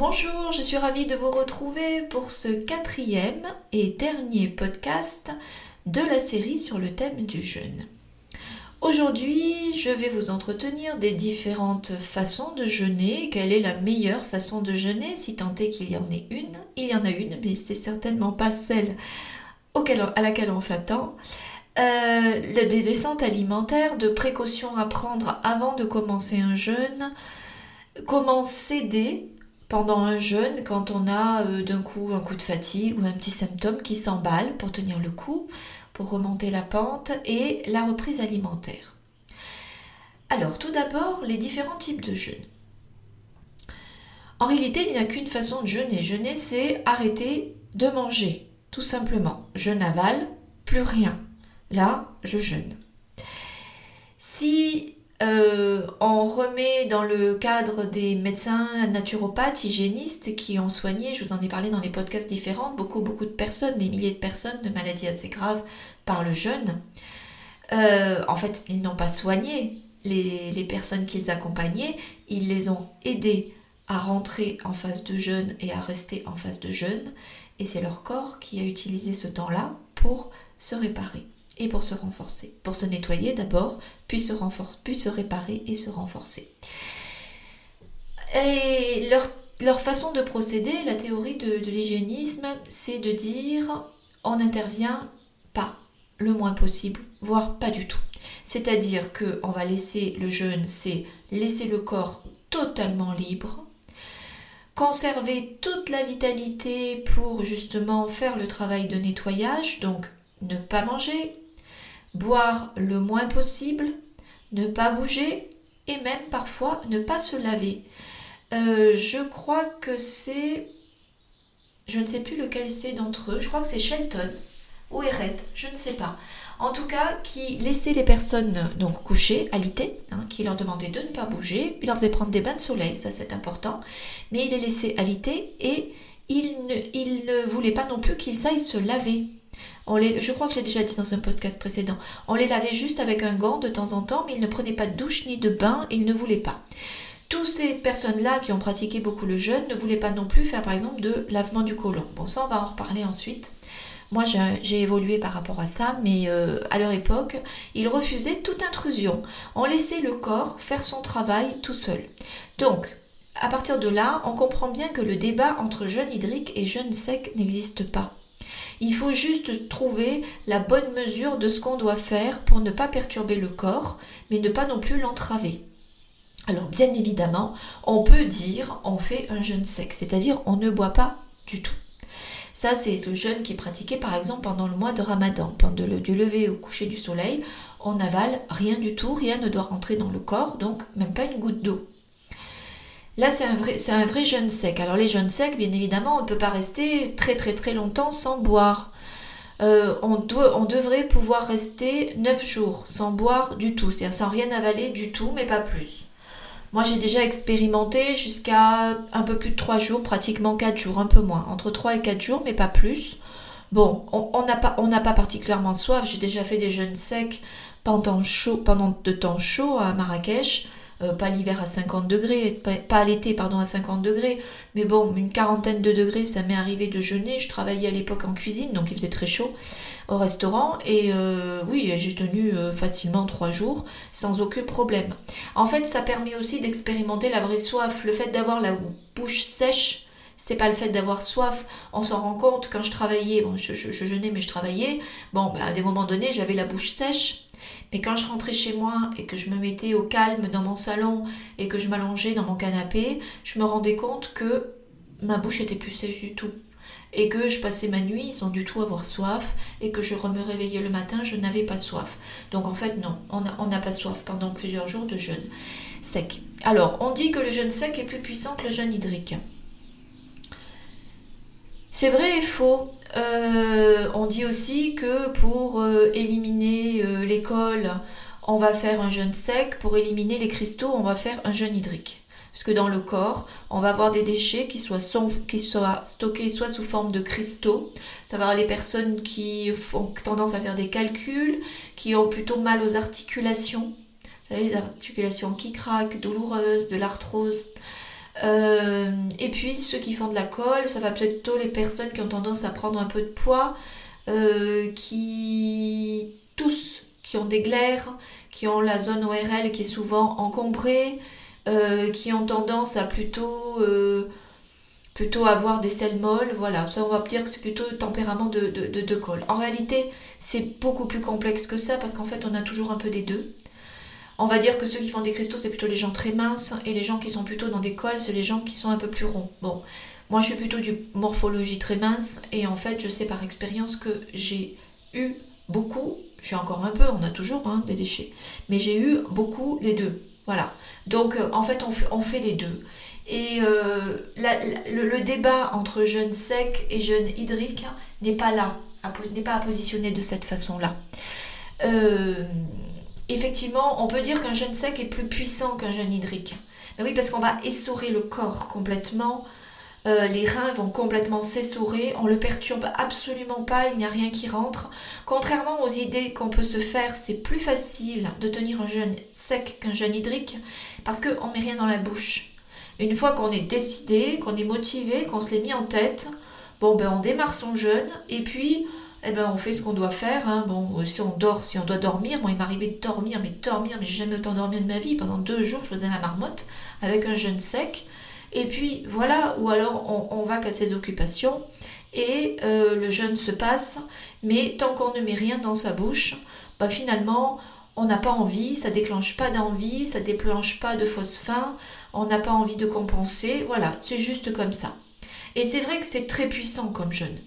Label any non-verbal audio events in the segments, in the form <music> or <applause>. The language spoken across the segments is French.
Bonjour, je suis ravie de vous retrouver pour ce quatrième et dernier podcast de la série sur le thème du jeûne. Aujourd'hui, je vais vous entretenir des différentes façons de jeûner. Quelle est la meilleure façon de jeûner? Si tant est qu'il y en ait une, il y en a une, mais c'est certainement pas celle à laquelle on s'attend. Euh, des descentes alimentaires, de précautions à prendre avant de commencer un jeûne, comment s'aider pendant un jeûne quand on a euh, d'un coup un coup de fatigue ou un petit symptôme qui s'emballe pour tenir le coup, pour remonter la pente et la reprise alimentaire. Alors tout d'abord les différents types de jeûne. En réalité il n'y a qu'une façon de jeûner. Jeûner c'est arrêter de manger, tout simplement. Je n'avale plus rien. Là, je jeûne. Si euh, on remet dans le cadre des médecins naturopathes, hygiénistes qui ont soigné, je vous en ai parlé dans les podcasts différents, beaucoup, beaucoup de personnes, des milliers de personnes de maladies assez graves par le jeûne. Euh, en fait, ils n'ont pas soigné les, les personnes qu'ils accompagnaient, ils les ont aidés à rentrer en phase de jeûne et à rester en phase de jeûne. Et c'est leur corps qui a utilisé ce temps-là pour se réparer et pour se renforcer. Pour se nettoyer d'abord, puis se, renforcer, puis se réparer et se renforcer. Et leur, leur façon de procéder, la théorie de, de l'hygiénisme, c'est de dire on n'intervient pas le moins possible, voire pas du tout. C'est-à-dire que on va laisser le jeûne, c'est laisser le corps totalement libre, conserver toute la vitalité pour justement faire le travail de nettoyage, donc ne pas manger, boire le moins possible, ne pas bouger et même parfois ne pas se laver. Euh, je crois que c'est... Je ne sais plus lequel c'est d'entre eux. Je crois que c'est Shelton ou Eret, je ne sais pas. En tout cas, qui laissait les personnes donc couchées, alitées, hein, qui leur demandait de ne pas bouger, il leur faisait prendre des bains de soleil, ça c'est important, mais il les laissait alités et il ne voulait pas non plus qu'ils aillent se laver je crois que j'ai déjà dit dans un podcast précédent, on les lavait juste avec un gant de temps en temps, mais ils ne prenaient pas de douche ni de bain, ils ne voulaient pas. Toutes ces personnes-là qui ont pratiqué beaucoup le jeûne ne voulaient pas non plus faire par exemple de lavement du côlon. Bon, ça on va en reparler ensuite. Moi j'ai évolué par rapport à ça, mais euh, à leur époque, ils refusaient toute intrusion. On laissait le corps faire son travail tout seul. Donc, à partir de là, on comprend bien que le débat entre jeûne hydrique et jeûne sec n'existe pas. Il faut juste trouver la bonne mesure de ce qu'on doit faire pour ne pas perturber le corps, mais ne pas non plus l'entraver. Alors bien évidemment, on peut dire on fait un jeûne sec, c'est-à-dire on ne boit pas du tout. Ça, c'est le jeûne qui est pratiqué par exemple pendant le mois de Ramadan, pendant le, du lever au coucher du soleil. On avale rien du tout, rien ne doit rentrer dans le corps, donc même pas une goutte d'eau. Là, c'est un, vrai, c'est un vrai jeûne sec. Alors les jeûnes secs, bien évidemment, on ne peut pas rester très très très longtemps sans boire. Euh, on, doit, on devrait pouvoir rester 9 jours sans boire du tout, c'est-à-dire sans rien avaler du tout, mais pas plus. Moi, j'ai déjà expérimenté jusqu'à un peu plus de 3 jours, pratiquement 4 jours, un peu moins. Entre 3 et 4 jours, mais pas plus. Bon, on n'a pas, particulièrement soif. J'ai déjà fait des jeûnes secs pendant de temps chaud à Marrakech. Euh, pas l'hiver à 50 degrés, pas, l'été, pardon, à 50 degrés, mais bon, une quarantaine de degrés, ça m'est arrivé de jeûner. Je travaillais à l'époque en cuisine, donc il faisait très chaud au restaurant, et euh, oui, j'ai tenu euh, facilement trois jours sans aucun problème. En fait, ça permet aussi d'expérimenter la vraie soif, le fait d'avoir la bouche sèche. C'est pas le fait d'avoir soif. On s'en rend compte quand je travaillais. Bon, je, je, jeûnais, mais je travaillais. Bon, bah, à des moments donnés, j'avais la bouche sèche. Mais quand je rentrais chez moi et que je me mettais au calme dans mon salon et que je m'allongeais dans mon canapé, je me rendais compte que ma bouche était plus sèche du tout. Et que je passais ma nuit sans du tout avoir soif et que je me réveillais le matin, je n'avais pas soif. Donc en fait, non, on n'a pas soif pendant plusieurs jours de jeûne sec. Alors, on dit que le jeûne sec est plus puissant que le jeûne hydrique. C'est vrai et faux. Euh, on dit aussi que pour euh, éliminer euh, l'école, on va faire un jeûne sec. Pour éliminer les cristaux, on va faire un jeûne hydrique. Parce que dans le corps, on va avoir des déchets qui soient, qui soient stockés soit sous forme de cristaux. Ça va avoir les personnes qui ont tendance à faire des calculs, qui ont plutôt mal aux articulations. Vous savez, les articulations qui craquent, douloureuses, de l'arthrose. Et puis ceux qui font de la colle, ça va plutôt les personnes qui ont tendance à prendre un peu de poids, qui tous qui ont des glaires, qui ont la zone ORL qui est souvent encombrée, qui ont tendance à plutôt plutôt avoir des selles molles, voilà, ça on va dire que c'est plutôt tempérament de, de, de. En réalité, c'est beaucoup plus complexe que ça parce qu'en fait on a toujours un peu des deux. On va dire que ceux qui font des cristaux, c'est plutôt les gens très minces et les gens qui sont plutôt dans des cols, c'est les gens qui sont un peu plus ronds. Bon, moi je suis plutôt du morphologie très mince et en fait je sais par expérience que j'ai eu beaucoup, j'ai encore un peu, on a toujours hein, des déchets, mais j'ai eu beaucoup les deux. Voilà. Donc euh, en fait on fait, les deux. Et euh, le, débat entre jeûne sec et jeûne hydrique n'est pas là, n'est pas à positionner de cette façon-là. Euh, effectivement, on peut dire qu'un jeûne sec est plus puissant qu'un jeûne hydrique. Mais oui, parce qu'on va essorer le corps complètement. Euh, les reins vont complètement s'essorer, on le perturbe absolument pas, il n'y a rien qui rentre. Contrairement aux idées qu'on peut se faire, c'est plus facile de tenir un jeûne sec qu'un jeûne hydrique parce qu'on ne met rien dans la bouche. Une fois qu'on est décidé, qu'on est motivé, qu'on se l'est mis en tête, bon ben on démarre son jeûne et puis eh ben on fait ce qu'on doit faire. Hein. Bon, euh, si on dort, si on doit dormir, bon il m'arrivait de dormir, mais dormir, mais j'ai jamais autant dormi de ma vie. Pendant deux jours, je faisais la marmotte avec un jeûne sec. Et puis voilà, ou alors on, va qu'à ses occupations et euh, le jeûne se passe, mais tant qu'on ne met rien dans sa bouche, bah finalement on n'a pas envie, ça déclenche pas d'envie, ça déclenche pas de fausse on n'a pas envie de compenser, voilà, c'est juste comme ça. Et c'est vrai que c'est très puissant comme jeûne.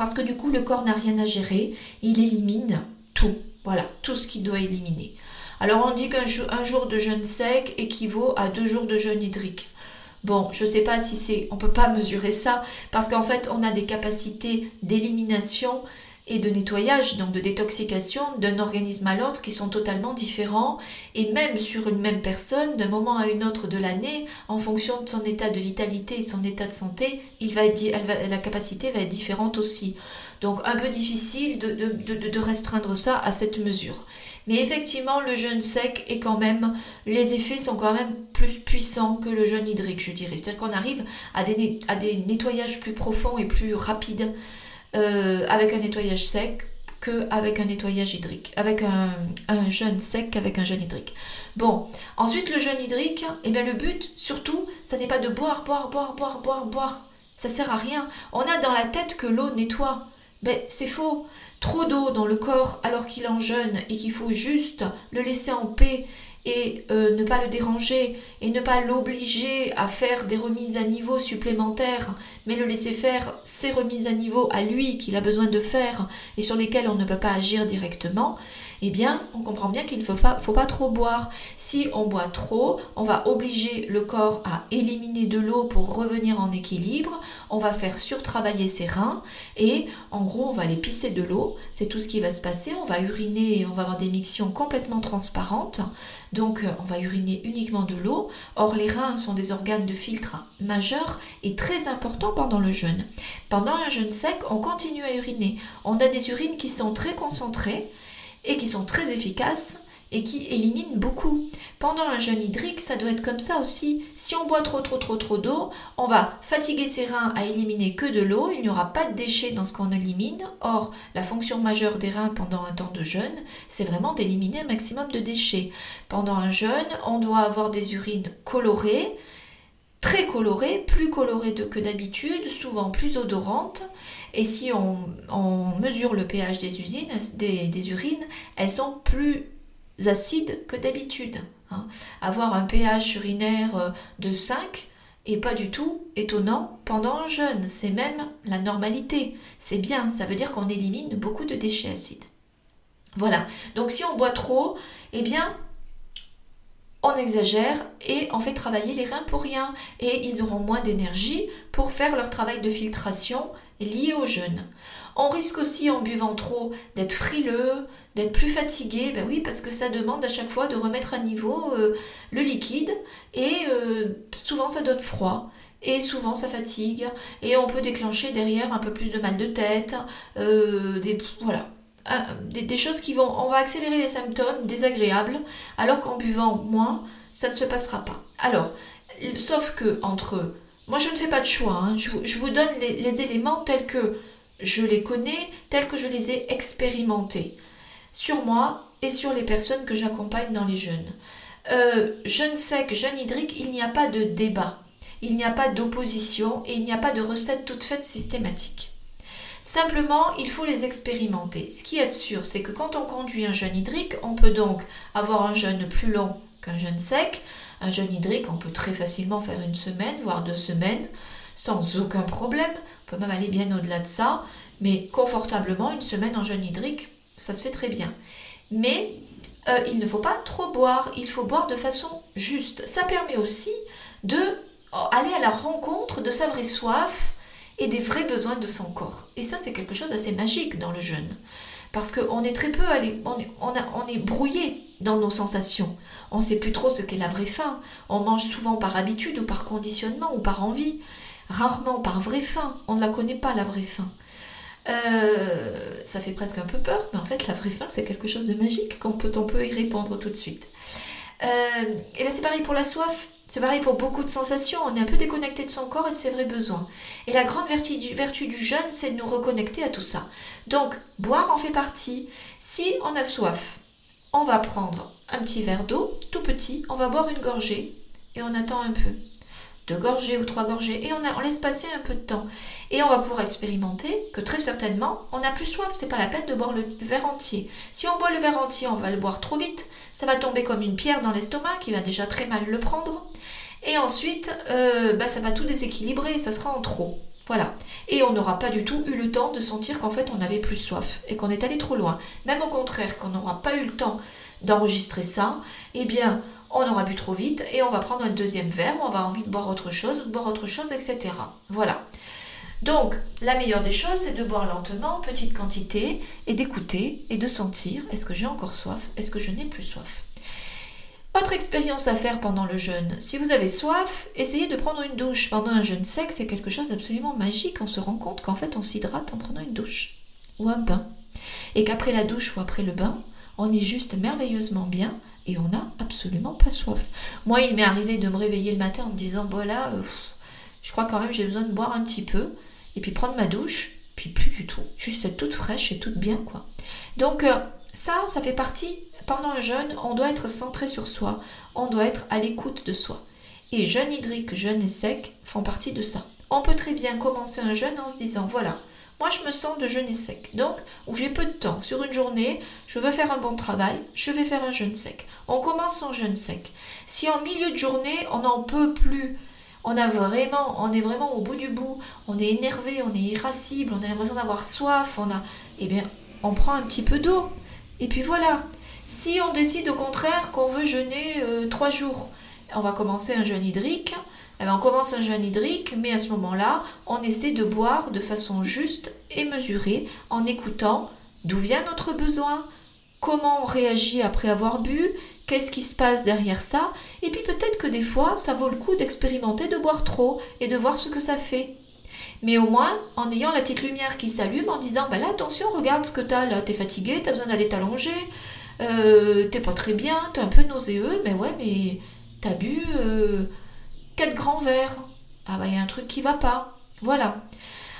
Parce que du coup, le corps n'a rien à gérer, il élimine tout. Voilà, tout ce qu'il doit éliminer. Alors on dit qu'un jour de jeûne sec équivaut à deux jours de jeûne hydrique. Bon, je ne sais pas si c'est, on peut pas mesurer ça parce qu'en fait, on a des capacités d'élimination et de nettoyage, donc de détoxication d'un organisme à l'autre qui sont totalement différents et même sur une même personne, d'un moment à une autre de l'année, en fonction de son état de vitalité et son état de santé, il va être, la capacité va être différente aussi. Donc un peu difficile de, restreindre ça à cette mesure. Mais effectivement, le jeûne sec est quand même, les effets sont quand même plus puissants que le jeûne hydrique, je dirais. C'est-à-dire qu'on arrive à des nettoyages plus profonds et plus rapides euh, avec un nettoyage sec qu'avec un nettoyage hydrique, avec un, jeûne sec qu'avec un jeûne hydrique. Bon, ensuite le jeûne hydrique, eh bien le but surtout, ça n'est pas de boire, boire, boire, boire, boire, boire. Ça sert à rien. On a dans la tête que l'eau nettoie. Ben c'est faux. Trop d'eau dans le corps alors qu'il en jeûne et qu'il faut juste le laisser en paix et euh, ne pas le déranger et ne pas l'obliger à faire des remises à niveau supplémentaires, mais le laisser faire ses remises à niveau à lui qu'il a besoin de faire et sur lesquelles on ne peut pas agir directement, eh bien, on comprend bien qu'il ne faut pas, trop boire. Si on boit trop, on va obliger le corps à éliminer de l'eau pour revenir en équilibre, on va faire surtravailler ses reins et en gros, on va les pisser de l'eau. C'est tout ce qui va se passer. On va uriner et on va avoir des mictions complètement transparentes. Donc, on va uriner uniquement de l'eau. Or, les reins sont des organes de filtre majeurs et très importants pendant le jeûne. Pendant un jeûne sec, on continue à uriner. On a des urines qui sont très concentrées et qui sont très efficaces et qui éliminent beaucoup. Pendant un jeûne hydrique, ça doit être comme ça aussi. Si on boit trop trop trop trop d'eau, on va fatiguer ses reins à éliminer que de l'eau, il n'y aura pas de déchets dans ce qu'on élimine. Or, la fonction majeure des reins pendant un temps de jeûne, c'est vraiment d'éliminer un maximum de déchets. Pendant un jeûne, on doit avoir des urines colorées, très colorées, plus colorées que d'habitude, souvent plus odorantes. Et si on, mesure le pH des, usines, des, urines, elles sont plus acides que d'habitude. Hein. Avoir un pH urinaire euh, de 5 est pas du tout étonnant pendant un jeûne. C'est même la normalité. C'est bien, ça veut dire qu'on élimine beaucoup de déchets acides. Voilà. Donc si on boit trop, eh bien, on exagère et on fait travailler les reins pour rien. Et ils auront moins d'énergie pour faire leur travail de filtration lié au jeûne. On risque aussi en buvant trop d'être frileux, d'être plus fatigué, ben oui, parce que ça demande à chaque fois de remettre à niveau euh, le liquide et euh, souvent ça donne froid. Et souvent ça fatigue et on peut déclencher derrière un peu plus de mal de tête, euh, des, voilà, ah, des, choses qui vont, on va accélérer les symptômes désagréables, alors qu'en buvant moins, ça ne se passera pas. Alors, sauf que entre moi je ne fais pas de choix, hein. je, vous, donne les, éléments tels que je les connais, tels que je les ai expérimentés sur moi et sur les personnes que j'accompagne dans les jeunes. Euh, jeune sec, jeune hydrique, il n'y a pas de débat, il n'y a pas d'opposition et il n'y a pas de recette toute faite systématique. Simplement, il faut les expérimenter. Ce qui est sûr, c'est que quand on conduit un jeûne hydrique, on peut donc avoir un jeûne plus long qu'un jeûne sec. Un jeûne hydrique, on peut très facilement faire une semaine, voire deux semaines, sans aucun problème. On peut même aller bien au-delà de ça, mais confortablement, une semaine en jeûne hydrique, ça se fait très bien. Mais euh, il ne faut pas trop boire, il faut boire de façon juste. Ça permet aussi de euh, aller à la rencontre de sa vraie soif et des vrais besoins de son corps. Et ça, c'est quelque chose d'assez magique dans le jeûne. Parce qu'on est très peu allé, on est, on, est brouillé dans nos sensations. On ne sait plus trop ce qu'est la vraie faim. On mange souvent par habitude ou par conditionnement ou par envie. Rarement par vraie faim. On ne la connaît pas, la vraie faim. Euh, ça fait presque un peu peur, mais en fait, la vraie faim, c'est quelque chose de magique qu'on peut, on peut y répondre tout de suite. Euh, et bien c'est pareil pour la soif. C'est pareil pour beaucoup de sensations, on est un peu déconnecté de son corps et de ses vrais besoins. Et la grande vertu du, vertu du jeûne, c'est de nous reconnecter à tout ça. Donc, boire en fait partie. Si on a soif, on va prendre un petit verre d'eau, tout petit, on va boire une gorgée et on attend un peu. Deux gorgées ou trois gorgées et on, laisse passer un peu de temps. Et on va pouvoir expérimenter que très certainement, on n'a plus soif, c'est pas la peine de boire le verre entier. Si on boit le verre entier, on va le boire trop vite, ça va tomber comme une pierre dans l'estomac qui va déjà très mal le prendre. Et ensuite, euh, bah, ça va tout déséquilibrer, ça sera en trop. Voilà. Et on n'aura pas du tout eu le temps de sentir qu'en fait on n'avait plus soif et qu'on est allé trop loin. Même au contraire, qu'on n'aura pas eu le temps d'enregistrer ça, eh bien, on aura bu trop vite et on va prendre un deuxième verre, on va envie de boire autre chose de boire autre chose, etc. Voilà. Donc, la meilleure des choses, c'est de boire lentement, petite quantité, et d'écouter et de sentir est-ce que j'ai encore soif, est-ce que je n'ai plus soif? Autre expérience à faire pendant le jeûne. Si vous avez soif, essayez de prendre une douche. Pendant un jeûne sec, c'est quelque chose d'absolument magique. On se rend compte qu'en fait, on s'hydrate en prenant une douche ou un bain. Et qu'après la douche ou après le bain, on est juste merveilleusement bien et on n'a absolument pas soif. Moi, il m'est arrivé de me réveiller le matin en me disant, voilà, euh, je crois quand même j'ai besoin de boire un petit peu et puis prendre ma douche, puis plus du tout. Juste toute fraîche et toute bien, quoi. Donc, euh, ça, ça fait partie pendant un jeûne, on doit être centré sur soi, on doit être à l'écoute de soi. Et jeûne hydrique, jeûne et sec font partie de ça. On peut très bien commencer un jeûne en se disant voilà, moi je me sens de jeûne sec. Donc, où j'ai peu de temps, sur une journée, je veux faire un bon travail, je vais faire un jeûne sec. On commence en jeûne sec. Si en milieu de journée, on n'en peut plus, on a vraiment, on est vraiment au bout du bout, on est énervé, on est irascible, on a l'impression d'avoir soif, on a, eh bien, on prend un petit peu d'eau. Et puis voilà, si on décide au contraire qu'on veut jeûner euh, trois jours, on va commencer un jeûne hydrique. Eh ben, on commence un jeûne hydrique, mais à ce moment-là, on essaie de boire de façon juste et mesurée en écoutant d'où vient notre besoin, comment on réagit après avoir bu, qu'est-ce qui se passe derrière ça, et puis peut-être que des fois, ça vaut le coup d'expérimenter de boire trop et de voir ce que ça fait. Mais au moins, en ayant la petite lumière qui s'allume, en disant, bah là, attention, regarde ce que t'as là, t'es fatigué, t'as besoin d'aller t'allonger, euh, t'es pas très bien, t'es un peu nauséeux, mais ouais, mais t'as bu euh, quatre grands verres. Ah bah il y a un truc qui va pas. Voilà.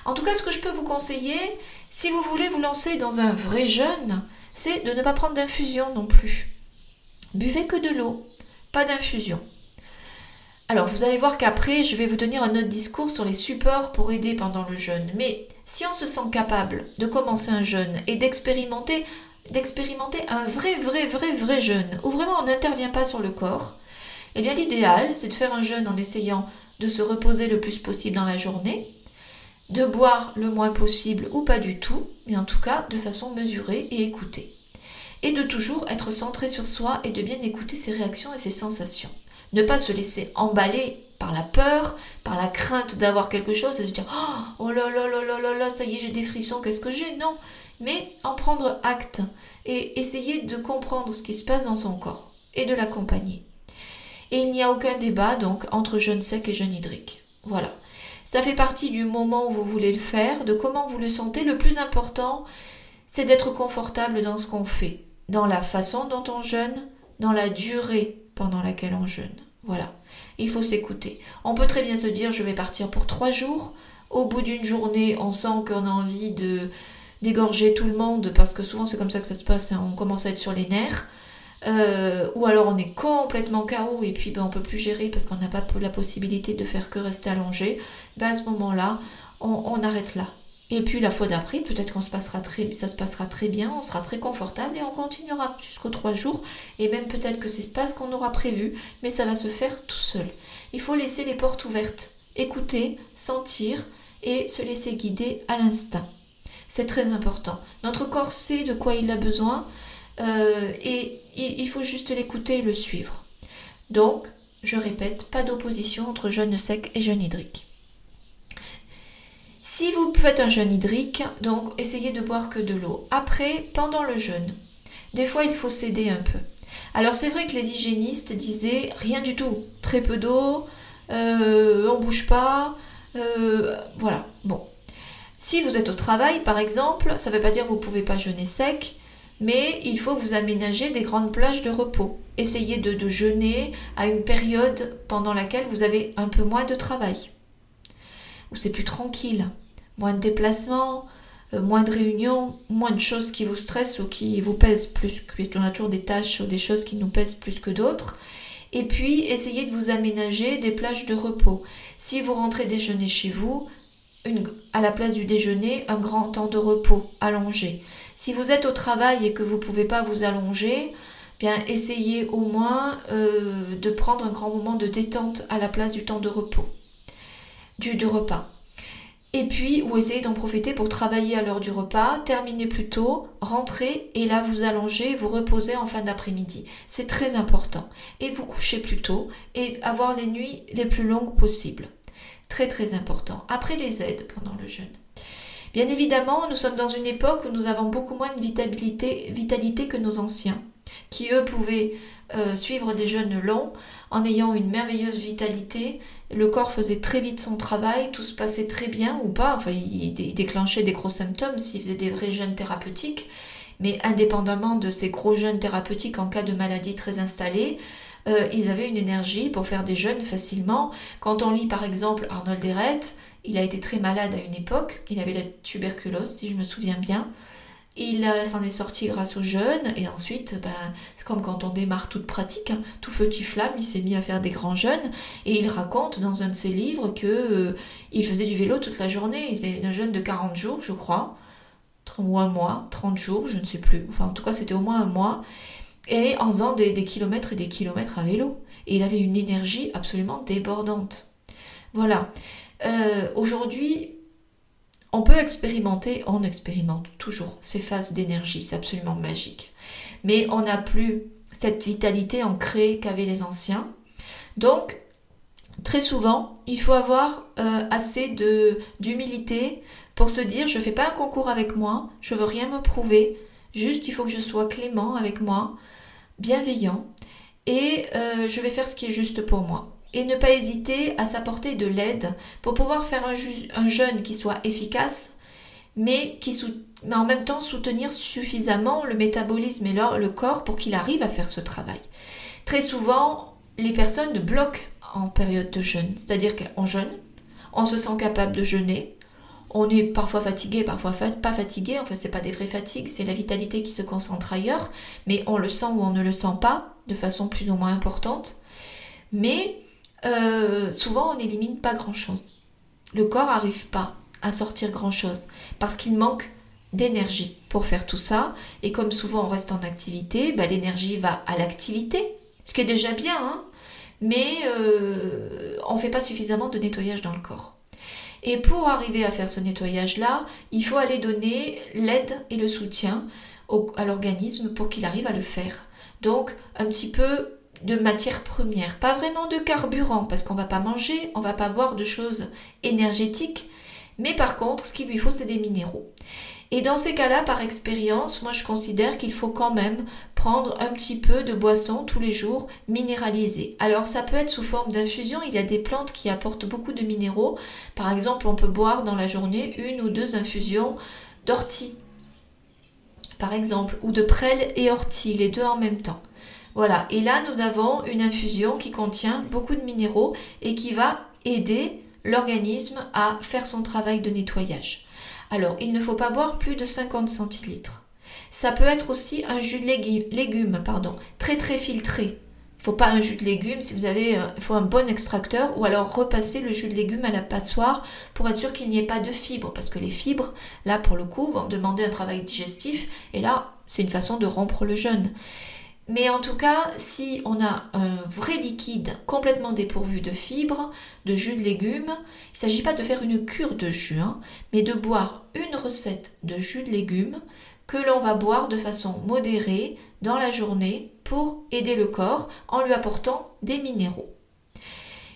En tout cas, ce que je peux vous conseiller, si vous voulez vous lancer dans un vrai jeûne, c'est de ne pas prendre d'infusion non plus. Buvez que de l'eau, pas d'infusion. Alors, vous allez voir qu'après, je vais vous tenir un autre discours sur les supports pour aider pendant le jeûne. Mais si on se sent capable de commencer un jeûne et d'expérimenter d'expérimenter un vrai, vrai, vrai, vrai jeûne, où vraiment on n'intervient pas sur le corps, eh bien l'idéal, c'est de faire un jeûne en essayant de se reposer le plus possible dans la journée, de boire le moins possible ou pas du tout, mais en tout cas de façon mesurée et écoutée. Et de toujours être centré sur soi et de bien écouter ses réactions et ses sensations. Ne pas se laisser emballer par la peur, par la crainte d'avoir quelque chose et de se dire oh là là là là là là, ça y est, j'ai des frissons, qu'est-ce que j'ai? Non, mais en prendre acte et essayer de comprendre ce qui se passe dans son corps et de l'accompagner. Et il n'y a aucun débat donc entre jeûne sec et jeûne hydrique. Voilà. Ça fait partie du moment où vous voulez le faire, de comment vous le sentez. Le plus important, c'est d'être confortable dans ce qu'on fait, dans la façon dont on jeûne, dans la durée pendant laquelle on jeûne. Voilà. Il faut s'écouter. On peut très bien se dire je vais partir pour trois jours. Au bout d'une journée, on sent qu'on a envie de d'égorger tout le monde parce que souvent c'est comme ça que ça se passe. Hein. On commence à être sur les nerfs. Euh, ou alors on est complètement KO et puis ben, on peut plus gérer parce qu'on n'a pas la possibilité de faire que rester allongé. Ben, à ce moment-là, on arrête là. Et puis la fois d'après, peut-être qu'on se passera très, ça se passera très bien, on sera très confortable et on continuera jusqu'aux trois jours. Et même peut-être que c'est pas ce qu'on aura prévu, mais ça va se faire tout seul. Il faut laisser les portes ouvertes, écouter, sentir et se laisser guider à l'instinct. C'est très important. Notre corps sait de quoi il a besoin euh, et il faut juste l'écouter et le suivre. Donc, je répète, pas d'opposition entre jeûne sec et jeûne hydrique. Si vous faites un jeûne hydrique, donc essayez de boire que de l'eau. Après, pendant le jeûne, des fois il faut céder un peu. Alors c'est vrai que les hygiénistes disaient rien du tout, très peu d'eau, euh, on bouge pas, euh, voilà. Bon, si vous êtes au travail par exemple, ça ne veut pas dire que vous ne pouvez pas jeûner sec, mais il faut vous aménager des grandes plages de repos. Essayez de, jeûner à une période pendant laquelle vous avez un peu moins de travail, où c'est plus tranquille moins de déplacements, euh, moins de réunions, moins de choses qui vous stressent ou qui vous pèsent plus. On a toujours des tâches ou des choses qui nous pèsent plus que d'autres. Et puis, essayez de vous aménager des plages de repos. Si vous rentrez déjeuner chez vous, à la place du déjeuner, un grand temps de repos allongé. Si vous êtes au travail et que vous ne pouvez pas vous allonger, bien essayez au moins euh, de prendre un grand moment de détente à la place du temps de repos, du repas. Et puis, ou essayez d'en profiter pour travailler à l'heure du repas, terminer plus tôt, rentrer et là vous allongez, vous reposez en fin d'après-midi. C'est très important. Et vous couchez plus tôt et avoir les nuits les plus longues possibles. Très très important. Après les aides pendant le jeûne. Bien évidemment, nous sommes dans une époque où nous avons beaucoup moins de vitalité, que nos anciens, qui eux pouvaient euh, suivre des jeûnes longs en ayant une merveilleuse vitalité le corps faisait très vite son travail, tout se passait très bien ou pas, enfin il, déclenchait des gros symptômes s'il faisait des vrais jeûnes thérapeutiques, mais indépendamment de ces gros jeûnes thérapeutiques en cas de maladie très installée, euh, ils avaient une énergie pour faire des jeûnes facilement. Quand on lit par exemple Arnold Ehret, il a été très malade à une époque, il avait la tuberculose si je me souviens bien, il euh, s'en est sorti grâce au jeûne. Et ensuite, ben, c'est comme quand on démarre toute pratique, hein. tout feu, tu flamme, il s'est mis à faire des grands jeûnes. Et il raconte dans un de ses livres que euh, il faisait du vélo toute la journée, il faisait un jeûne de 40 jours, je crois, ou un mois, 30 jours, je ne sais plus, enfin en tout cas c'était au moins un mois, et en faisant des, kilomètres et des kilomètres à vélo. Et il avait une énergie absolument débordante. Voilà. Euh, aujourd'hui, on peut expérimenter, on expérimente toujours ces phases d'énergie, c'est absolument magique. Mais on n'a plus cette vitalité ancrée qu'avaient les anciens. Donc, très souvent, il faut avoir euh, assez d'humilité pour se dire je ne fais pas un concours avec moi, je veux rien me prouver, juste il faut que je sois clément avec moi, bienveillant, et euh, je vais faire ce qui est juste pour moi et ne pas hésiter à s'apporter de l'aide pour pouvoir faire un, jeûne qui soit efficace, mais, qui en même temps soutenir suffisamment le métabolisme et le, corps pour qu'il arrive à faire ce travail. Très souvent, les personnes bloquent en période de jeûne, c'est-à-dire qu'en jeûne, on se sent capable de jeûner, on est parfois fatigué, parfois pas fatigué, enfin c'est pas des vraies fatigues, c'est la vitalité qui se concentre ailleurs, mais on le sent ou on ne le sent pas, de façon plus ou moins importante. Mais euh, souvent on n'élimine pas grand-chose. Le corps n'arrive pas à sortir grand-chose parce qu'il manque d'énergie pour faire tout ça. Et comme souvent on reste en activité, bah, l'énergie va à l'activité, ce qui est déjà bien, hein mais euh, on ne fait pas suffisamment de nettoyage dans le corps. Et pour arriver à faire ce nettoyage-là, il faut aller donner l'aide et le soutien à l'organisme pour qu'il arrive à le faire. Donc un petit peu de matière première, pas vraiment de carburant, parce qu'on va pas manger, on va pas boire de choses énergétiques, mais par contre, ce qu'il lui faut, c'est des minéraux. Et dans ces cas-là, par expérience, moi je considère qu'il faut quand même prendre un petit peu de boisson tous les jours minéralisée. Alors ça peut être sous forme d'infusion, il y a des plantes qui apportent beaucoup de minéraux. Par exemple, on peut boire dans la journée une ou deux infusions d'ortie, par exemple, ou de prêle et ortie, les deux en même temps. Voilà, et là nous avons une infusion qui contient beaucoup de minéraux et qui va aider l'organisme à faire son travail de nettoyage. Alors, il ne faut pas boire plus de 50 centilitres. Ça peut être aussi un jus de légumes, pardon, très très filtré. Il ne faut pas un jus de légumes si vous avez euh, il faut un bon extracteur ou alors repasser le jus de légumes à la passoire pour être sûr qu'il n'y ait pas de fibres parce que les fibres là pour le coup vont demander un travail digestif et là c'est une façon de rompre le jeûne. Mais en tout cas, si on a un vrai liquide complètement dépourvu de fibres, de jus de légumes, il ne s'agit pas de faire une cure de jus, hein, mais de boire une recette de jus de légumes que l'on va boire de façon modérée dans la journée pour aider le corps en lui apportant des minéraux.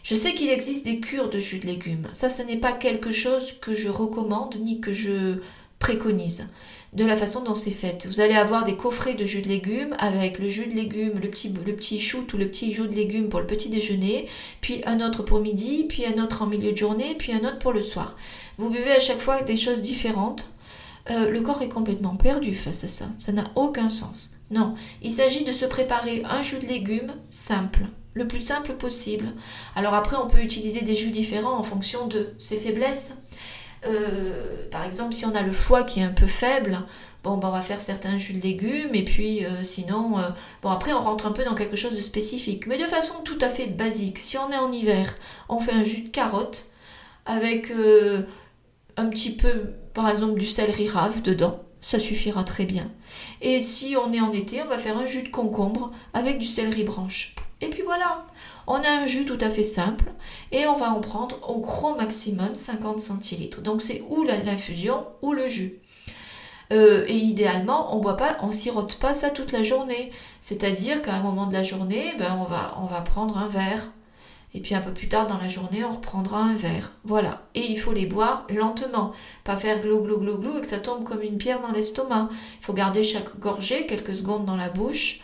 Je sais qu'il existe des cures de jus de légumes. Ça, ce n'est pas quelque chose que je recommande ni que je préconise de la façon dont c'est fait. Vous allez avoir des coffrets de jus de légumes avec le jus de légumes, le petit, le petit shoot ou le petit jus de légumes pour le petit déjeuner, puis un autre pour midi, puis un autre en milieu de journée, puis un autre pour le soir. Vous buvez à chaque fois des choses différentes. Euh, le corps est complètement perdu face à ça. Ça n'a aucun sens. Non, il s'agit de se préparer un jus de légumes simple, le plus simple possible. Alors après, on peut utiliser des jus différents en fonction de ses faiblesses. Euh, par exemple, si on a le foie qui est un peu faible, bon, ben, on va faire certains jus de légumes, et puis euh, sinon, euh, bon, après, on rentre un peu dans quelque chose de spécifique, mais de façon tout à fait basique. Si on est en hiver, on fait un jus de carotte avec un petit peu, par exemple, du céleri rave dedans. Ça suffira très bien. Et si on est en été, on va faire un jus de concombre avec du céleri branche. Et puis voilà, on a un jus tout à fait simple et on va en prendre au gros maximum 50 centilitres. Donc c'est ou l'infusion ou le jus. Euh, et idéalement, on boit pas, on sirote pas ça toute la journée. C'est-à-dire qu'à un moment de la journée, ben on va, on va prendre un verre. Et puis un peu plus tard dans la journée, on reprendra un verre. Voilà. Et il faut les boire lentement. Pas faire glou glou glou glou et que ça tombe comme une pierre dans l'estomac. Il faut garder chaque gorgée quelques secondes dans la bouche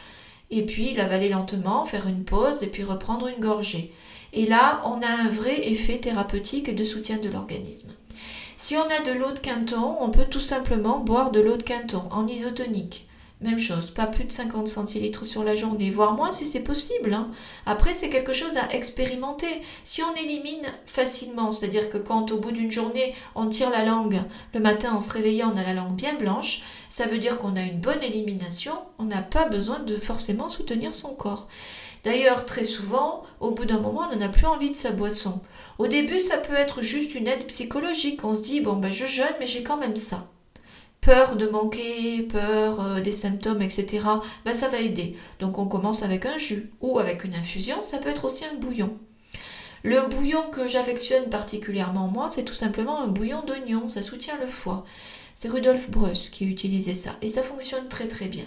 et puis l'avaler lentement, faire une pause et puis reprendre une gorgée. Et là, on a un vrai effet thérapeutique et de soutien de l'organisme. Si on a de l'eau de quinton, on peut tout simplement boire de l'eau de quinton en isotonique. Même chose, pas plus de 50 centilitres sur la journée, voire moins si c'est possible. Hein. Après, c'est quelque chose à expérimenter. Si on élimine facilement, c'est-à-dire que quand au bout d'une journée, on tire la langue, le matin en se réveillant, on a la langue bien blanche, ça veut dire qu'on a une bonne élimination, on n'a pas besoin de forcément soutenir son corps. D'ailleurs, très souvent, au bout d'un moment, on n'a plus envie de sa boisson. Au début, ça peut être juste une aide psychologique. On se dit, bon, ben, je jeûne, mais j'ai quand même ça peur de manquer, peur euh, des symptômes, etc., ben ça va aider. Donc on commence avec un jus ou avec une infusion, ça peut être aussi un bouillon. Le bouillon que j'affectionne particulièrement moi, c'est tout simplement un bouillon d'oignon, ça soutient le foie. C'est Rudolf Breus qui utilisait ça et ça fonctionne très très bien.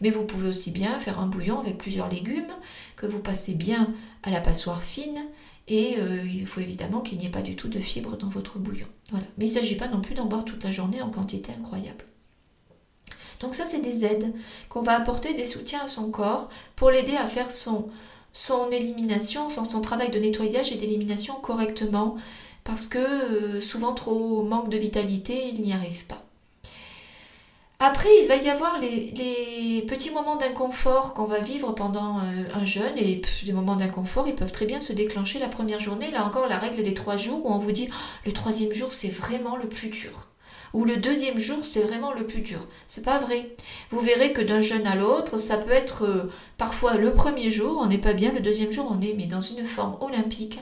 Mais vous pouvez aussi bien faire un bouillon avec plusieurs légumes que vous passez bien à la passoire fine et euh, il faut évidemment qu'il n'y ait pas du tout de fibres dans votre bouillon. Voilà. Mais il ne s'agit pas non plus d'en boire toute la journée en quantité incroyable. Donc ça, c'est des aides qu'on va apporter, des soutiens à son corps pour l'aider à faire son, son élimination, enfin son travail de nettoyage et d'élimination correctement, parce que euh, souvent trop manque de vitalité, il n'y arrive pas. Après, il va y avoir les, petits moments d'inconfort qu'on va vivre pendant euh, un jeûne. Et des moments d'inconfort, ils peuvent très bien se déclencher la première journée. Là encore, la règle des trois jours où on vous dit le troisième jour, c'est vraiment le plus dur. Ou le deuxième jour, c'est vraiment le plus dur. C'est pas vrai. Vous verrez que d'un jeûne à l'autre, ça peut être euh, parfois le premier jour, on n'est pas bien. Le deuxième jour, on est mais dans une forme olympique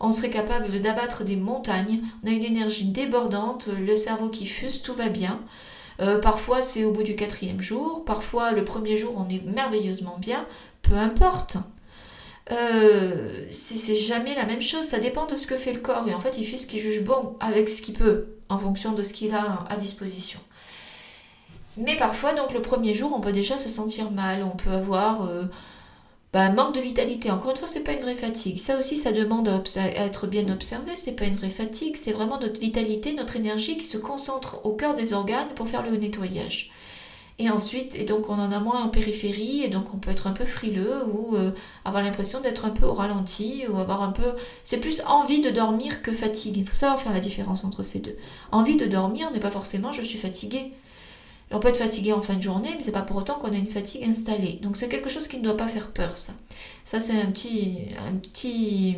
on serait capable d'abattre des montagnes, on a une énergie débordante, le cerveau qui fuse, tout va bien. Euh, parfois c'est au bout du quatrième jour, parfois le premier jour on est merveilleusement bien, peu importe. Euh, c'est jamais la même chose, ça dépend de ce que fait le corps. Et en fait il fait ce qu'il juge bon avec ce qu'il peut en fonction de ce qu'il a à disposition. Mais parfois donc le premier jour on peut déjà se sentir mal, on peut avoir bah, manque de vitalité. Encore une fois, c'est pas une vraie fatigue. Ça aussi, ça demande à, être bien observé. C'est pas une vraie fatigue. C'est vraiment notre vitalité, notre énergie qui se concentre au cœur des organes pour faire le nettoyage. Et ensuite, et donc on en a moins en périphérie, et donc on peut être un peu frileux ou euh, avoir l'impression d'être un peu au ralenti ou avoir un peu. C'est plus envie de dormir que fatigue. Il faut savoir faire la différence entre ces deux. Envie de dormir n'est pas forcément je suis fatigué. On peut être fatigué en fin de journée, mais c'est pas pour autant qu'on a une fatigue installée. Donc c'est quelque chose qui ne doit pas faire peur, ça. Ça, c'est un petit, un petit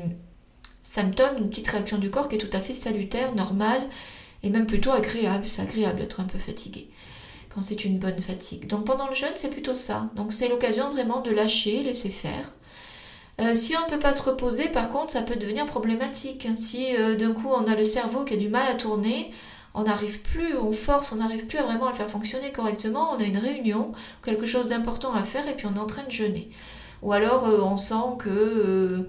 symptôme, une petite réaction du corps qui est tout à fait salutaire, normale, et même plutôt agréable. C'est agréable d'être un peu fatigué quand c'est une bonne fatigue. Donc pendant le jeûne, c'est plutôt ça. Donc c'est l'occasion vraiment de lâcher, laisser faire. Euh, si on ne peut pas se reposer, par contre, ça peut devenir problématique. Si euh, d'un coup on a le cerveau qui a du mal à tourner, on n'arrive plus, on force, on n'arrive plus à vraiment le faire fonctionner correctement, on a une réunion, quelque chose d'important à faire et puis on est en train de jeûner. Ou alors euh, on sent que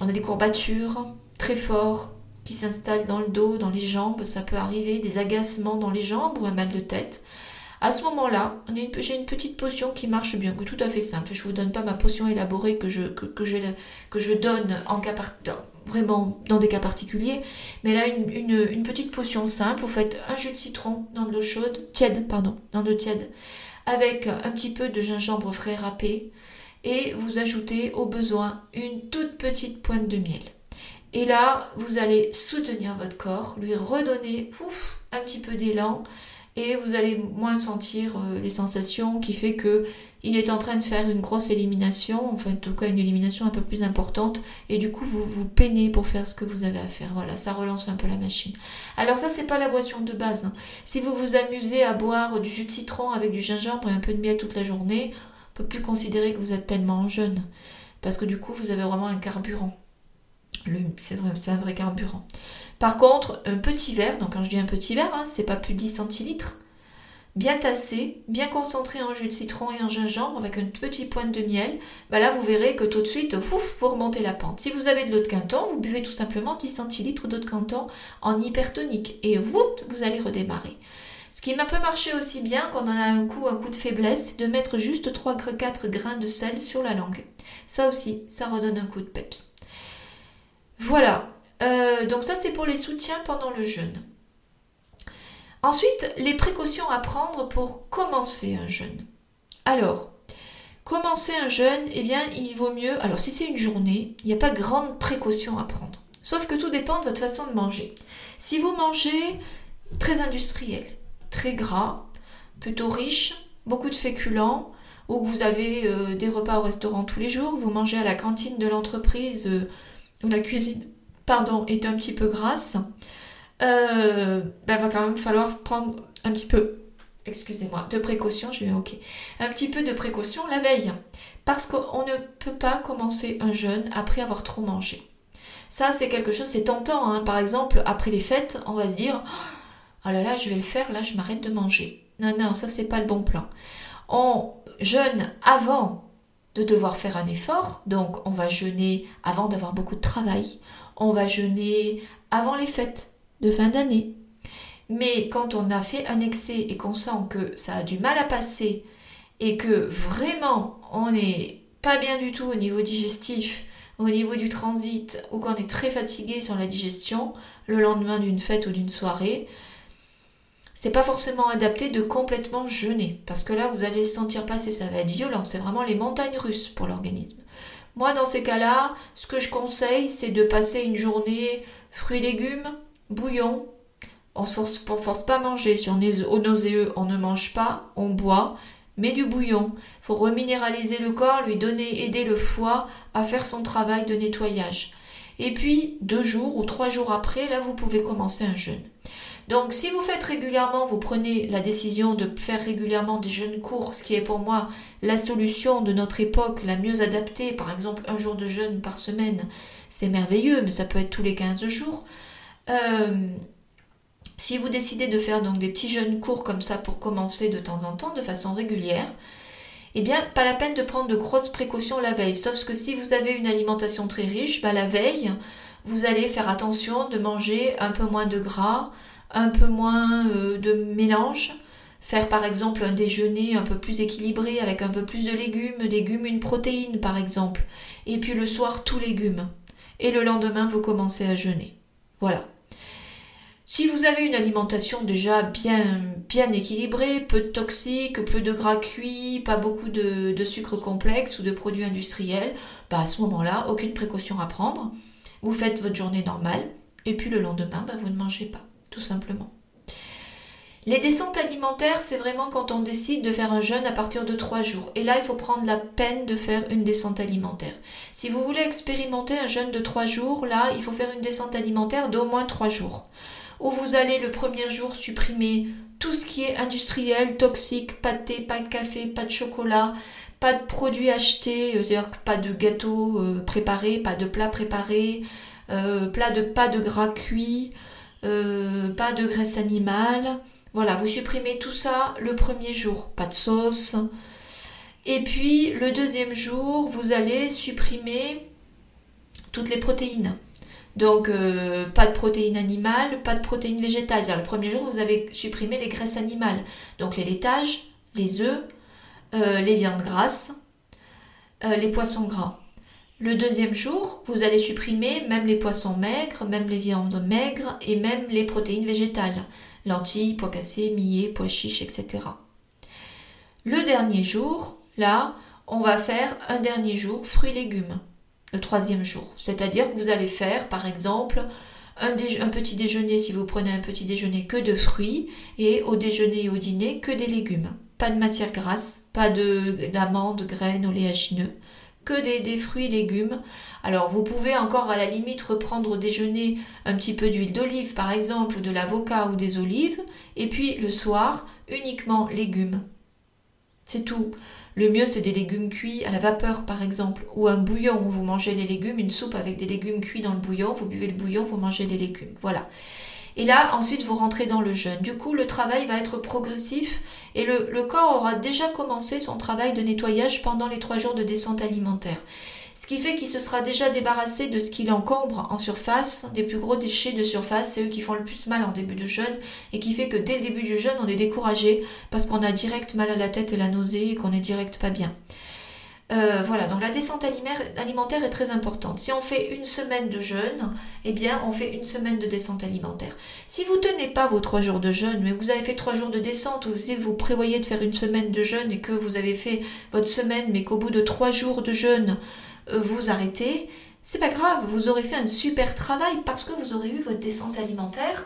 on a des courbatures très forts qui s'installent dans le dos, dans les jambes, ça peut arriver, des agacements dans les jambes ou un mal de tête. À ce moment-là, j'ai une petite potion qui marche bien, qui est tout à fait simple. Je ne vous donne pas ma potion élaborée que je, que, je, que je donne en cas vraiment dans des cas particuliers. Mais là, une, petite potion simple. Vous faites un jus de citron dans de l'eau chaude, tiède, pardon, dans de l'eau tiède, avec un petit peu de gingembre frais râpé. Et vous ajoutez au besoin une toute petite pointe de miel. Et là, vous allez soutenir votre corps, lui redonner un petit peu d'élan et vous allez moins sentir euh, les sensations qui fait que il est en train de faire une grosse élimination, enfin en tout cas une élimination un peu plus importante, et du coup vous vous peinez pour faire ce que vous avez à faire. Voilà, ça relance un peu la machine. Alors ça c'est pas la boisson de base. Hein. Si vous vous amusez à boire du jus de citron avec du gingembre et un peu de miel toute la journée, on peut plus considérer que vous êtes tellement jeune, parce que du coup vous avez vraiment un carburant. C'est vrai, c'est un vrai carburant. Par contre, un petit verre, donc quand je dis un petit verre, hein, c'est pas plus de 10 centilitres, bien tassé, bien concentré en jus de citron et en gingembre avec une petite pointe de miel, bah là vous verrez que tout de suite, vous remontez la pente. Si vous avez de l'eau de Canton, vous buvez tout simplement 10 centilitres d'eau de Canton en hypertonique et vous, vous allez redémarrer. Ce qui m'a peu marché aussi bien quand on a un coup, un coup de faiblesse, c'est de mettre juste 3-4 grains de sel sur la langue. Ça aussi, ça redonne un coup de peps. Voilà, euh, donc ça c'est pour les soutiens pendant le jeûne. Ensuite, les précautions à prendre pour commencer un jeûne. Alors, commencer un jeûne, eh bien, il vaut mieux. Alors, si c'est une journée, il n'y a pas grande précaution à prendre. Sauf que tout dépend de votre façon de manger. Si vous mangez très industriel, très gras, plutôt riche, beaucoup de féculents, ou que vous avez euh, des repas au restaurant tous les jours, vous mangez à la cantine de l'entreprise euh, ou la cuisine pardon, est un petit peu grasse, euh, ben, va quand même falloir prendre un petit peu, excusez-moi, de précaution, je vais ok, un petit peu de précaution la veille, parce qu'on ne peut pas commencer un jeûne après avoir trop mangé. Ça, c'est quelque chose, c'est tentant. Hein. Par exemple, après les fêtes, on va se dire, oh là là, je vais le faire, là, je m'arrête de manger. Non, non, ça, c'est pas le bon plan. On jeûne avant de devoir faire un effort, donc on va jeûner avant d'avoir beaucoup de travail on va jeûner avant les fêtes de fin d'année. Mais quand on a fait un excès et qu'on sent que ça a du mal à passer et que vraiment on n'est pas bien du tout au niveau digestif, au niveau du transit ou qu'on est très fatigué sur la digestion le lendemain d'une fête ou d'une soirée, c'est pas forcément adapté de complètement jeûner parce que là vous allez se sentir passer, ça va être violent, c'est vraiment les montagnes russes pour l'organisme. Moi, dans ces cas-là, ce que je conseille, c'est de passer une journée fruits, légumes, bouillon. On ne force, force pas à manger. Si on est au nauséeux, on ne mange pas, on boit, mais du bouillon. Il faut reminéraliser le corps, lui donner, aider le foie à faire son travail de nettoyage. Et puis, deux jours ou trois jours après, là, vous pouvez commencer un jeûne. Donc si vous faites régulièrement, vous prenez la décision de faire régulièrement des jeûnes courts, ce qui est pour moi la solution de notre époque la mieux adaptée, par exemple un jour de jeûne par semaine, c'est merveilleux, mais ça peut être tous les 15 jours. Euh, si vous décidez de faire donc des petits jeûnes courts comme ça pour commencer de temps en temps, de façon régulière, eh bien, pas la peine de prendre de grosses précautions la veille. Sauf que si vous avez une alimentation très riche, bah, la veille, vous allez faire attention de manger un peu moins de gras, un peu moins euh, de mélange. Faire par exemple un déjeuner un peu plus équilibré avec un peu plus de légumes, légumes une protéine par exemple. Et puis le soir tout légumes. Et le lendemain vous commencez à jeûner. Voilà. Si vous avez une alimentation déjà bien, bien équilibrée, peu de toxiques, peu de gras cuits, pas beaucoup de, sucre complexe ou de produits industriels, bah à ce moment-là, aucune précaution à prendre. Vous faites votre journée normale et puis le lendemain, bah, vous ne mangez pas tout simplement. Les descentes alimentaires, c'est vraiment quand on décide de faire un jeûne à partir de 3 jours. Et là, il faut prendre la peine de faire une descente alimentaire. Si vous voulez expérimenter un jeûne de 3 jours, là, il faut faire une descente alimentaire d'au moins 3 jours. Où vous allez le premier jour supprimer tout ce qui est industriel, toxique, pas de thé, pas de café, pas de chocolat, pas de produits achetés, euh, c'est-à-dire pas de gâteaux euh, préparés, pas de plats préparés, euh, de, pas de gras cuit, pas de graisse animale. Voilà, vous supprimez tout ça le premier jour, pas de sauce. Et puis le deuxième jour, vous allez supprimer toutes les protéines. Donc pas de protéines animales, pas de protéines végétales. le premier jour, vous avez supprimé les graisses animales. Donc les laitages, les œufs, euh, les viandes grasses, euh, les poissons gras. Le deuxième jour, vous allez supprimer même les poissons maigres, même les viandes maigres et même les protéines végétales, lentilles, pois cassés, millet, pois chiches, etc. Le dernier jour, là, on va faire un dernier jour fruits légumes, le troisième jour. C'est-à-dire que vous allez faire, par exemple, un, un, petit déjeuner, si vous prenez un petit déjeuner, que de fruits, et au déjeuner et au dîner, que des légumes pas de matière grasse, pas d'amandes, graines, oléagineux, des, des, fruits légumes. Alors vous pouvez encore à la limite reprendre au déjeuner un petit peu d'huile d'olive par exemple, de l'avocat ou des olives, et puis le soir uniquement légumes. C'est tout. Le mieux c'est des légumes cuits à la vapeur par exemple, ou un bouillon où vous mangez les légumes, une soupe avec des légumes cuits dans le bouillon, vous buvez le bouillon, vous mangez les légumes. Voilà. Et là, ensuite, vous rentrez dans le jeûne. Du coup, le travail va être progressif et le, corps aura déjà commencé son travail de nettoyage pendant les trois jours de descente alimentaire. Ce qui fait qu'il se sera déjà débarrassé de ce qu'il encombre en surface, des plus gros déchets de surface, c'est eux qui font le plus mal en début de jeûne, et qui fait que dès le début du jeûne, on est découragé parce qu'on a direct mal à la tête et la nausée et qu'on est direct pas bien. Euh, voilà, donc la descente alimentaire est très importante. Si on fait une semaine de jeûne, eh bien on fait une semaine de descente alimentaire. Si vous tenez pas vos trois jours de jeûne, mais vous avez fait trois jours de descente, ou si vous prévoyez de faire une semaine de jeûne et que vous avez fait votre semaine, mais qu'au bout de trois jours de jeûne, euh, vous arrêtez, c'est pas grave, vous aurez fait un super travail parce que vous aurez eu votre descente alimentaire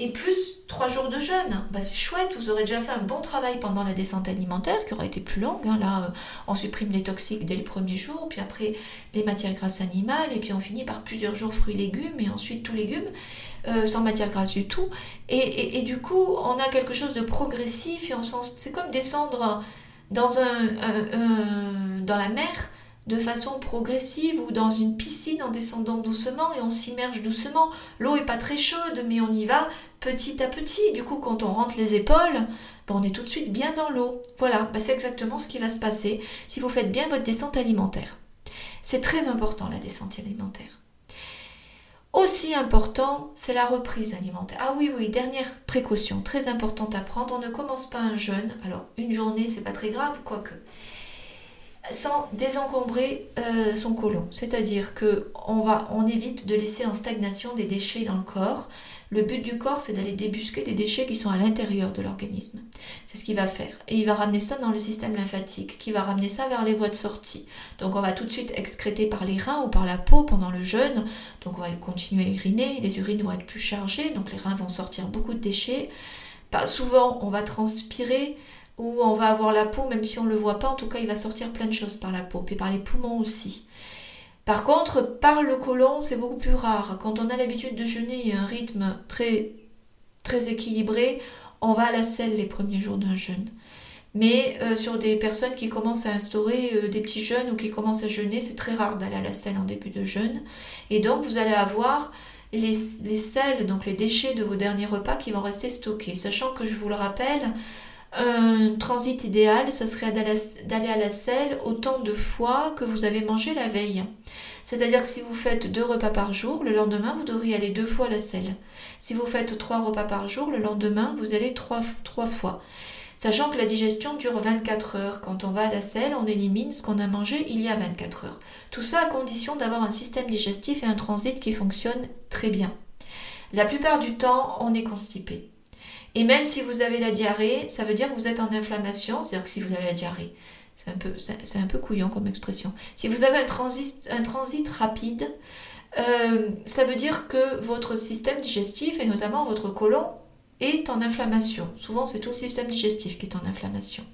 et plus trois jours de jeûne. Bah, c'est chouette, vous aurez déjà fait un bon travail pendant la descente alimentaire qui aura été plus longue. Hein. Là, euh, on supprime les toxiques dès le premier jour, puis après les matières grasses animales, et puis on finit par plusieurs jours fruits légumes, et ensuite tout légumes, euh, sans matière grasse du tout. Et, du coup, on a quelque chose de progressif, et on c'est comme descendre dans la mer de façon progressive ou dans une piscine en descendant doucement et on s'immerge doucement. L'eau est pas très chaude mais on y va petit à petit. Du coup quand on rentre les épaules, ben, on est tout de suite bien dans l'eau. Voilà, ben, c'est exactement ce qui va se passer si vous faites bien votre descente alimentaire. C'est très important la descente alimentaire. Aussi important, c'est la reprise alimentaire. Ah oui, oui, dernière précaution, très importante à prendre. On ne commence pas un jeûne. Alors, une journée, c'est pas très grave, quoique sans désencombrer euh, son côlon. C'est-à-dire que on, va, on évite de laisser en stagnation des déchets dans le corps. Le but du corps, c'est d'aller débusquer des déchets qui sont à l'intérieur de l'organisme. C'est ce qu'il va faire. Et il va ramener ça dans le système lymphatique, qui va ramener ça vers les voies de sortie. Donc on va tout de suite excréter par les reins ou par la peau pendant le jeûne. Donc on va continuer à uriner, les urines vont être plus chargées, donc les reins vont sortir beaucoup de déchets. Pas souvent, on va transpirer où on va avoir la peau, même si on ne le voit pas, en tout cas il va sortir plein de choses par la peau, puis par les poumons aussi. Par contre, par le côlon, c'est beaucoup plus rare. Quand on a l'habitude de jeûner et un rythme très, très équilibré, on va à la selle les premiers jours d'un jeûne. Mais euh, sur des personnes qui commencent à instaurer euh, des petits jeûnes ou qui commencent à jeûner, c'est très rare d'aller à la selle en début de jeûne. Et donc, vous allez avoir les, les sels, donc les déchets de vos derniers repas qui vont rester stockés. Sachant que je vous le rappelle, un transit idéal, ça serait d'aller à la selle autant de fois que vous avez mangé la veille. C'est-à-dire que si vous faites deux repas par jour, le lendemain, vous devriez aller deux fois à la selle. Si vous faites trois repas par jour, le lendemain, vous allez trois, trois fois. Sachant que la digestion dure 24 heures. Quand on va à la selle, on élimine ce qu'on a mangé il y a 24 heures. Tout ça à condition d'avoir un système digestif et un transit qui fonctionne très bien. La plupart du temps, on est constipé. Et même si vous avez la diarrhée, ça veut dire que vous êtes en inflammation, c'est-à-dire que si vous avez la diarrhée, c'est un peu, c'est couillon comme expression. Si vous avez un transit, un transit rapide, euh, ça veut dire que votre système digestif et notamment votre côlon est en inflammation. Souvent, c'est tout le système digestif qui est en inflammation.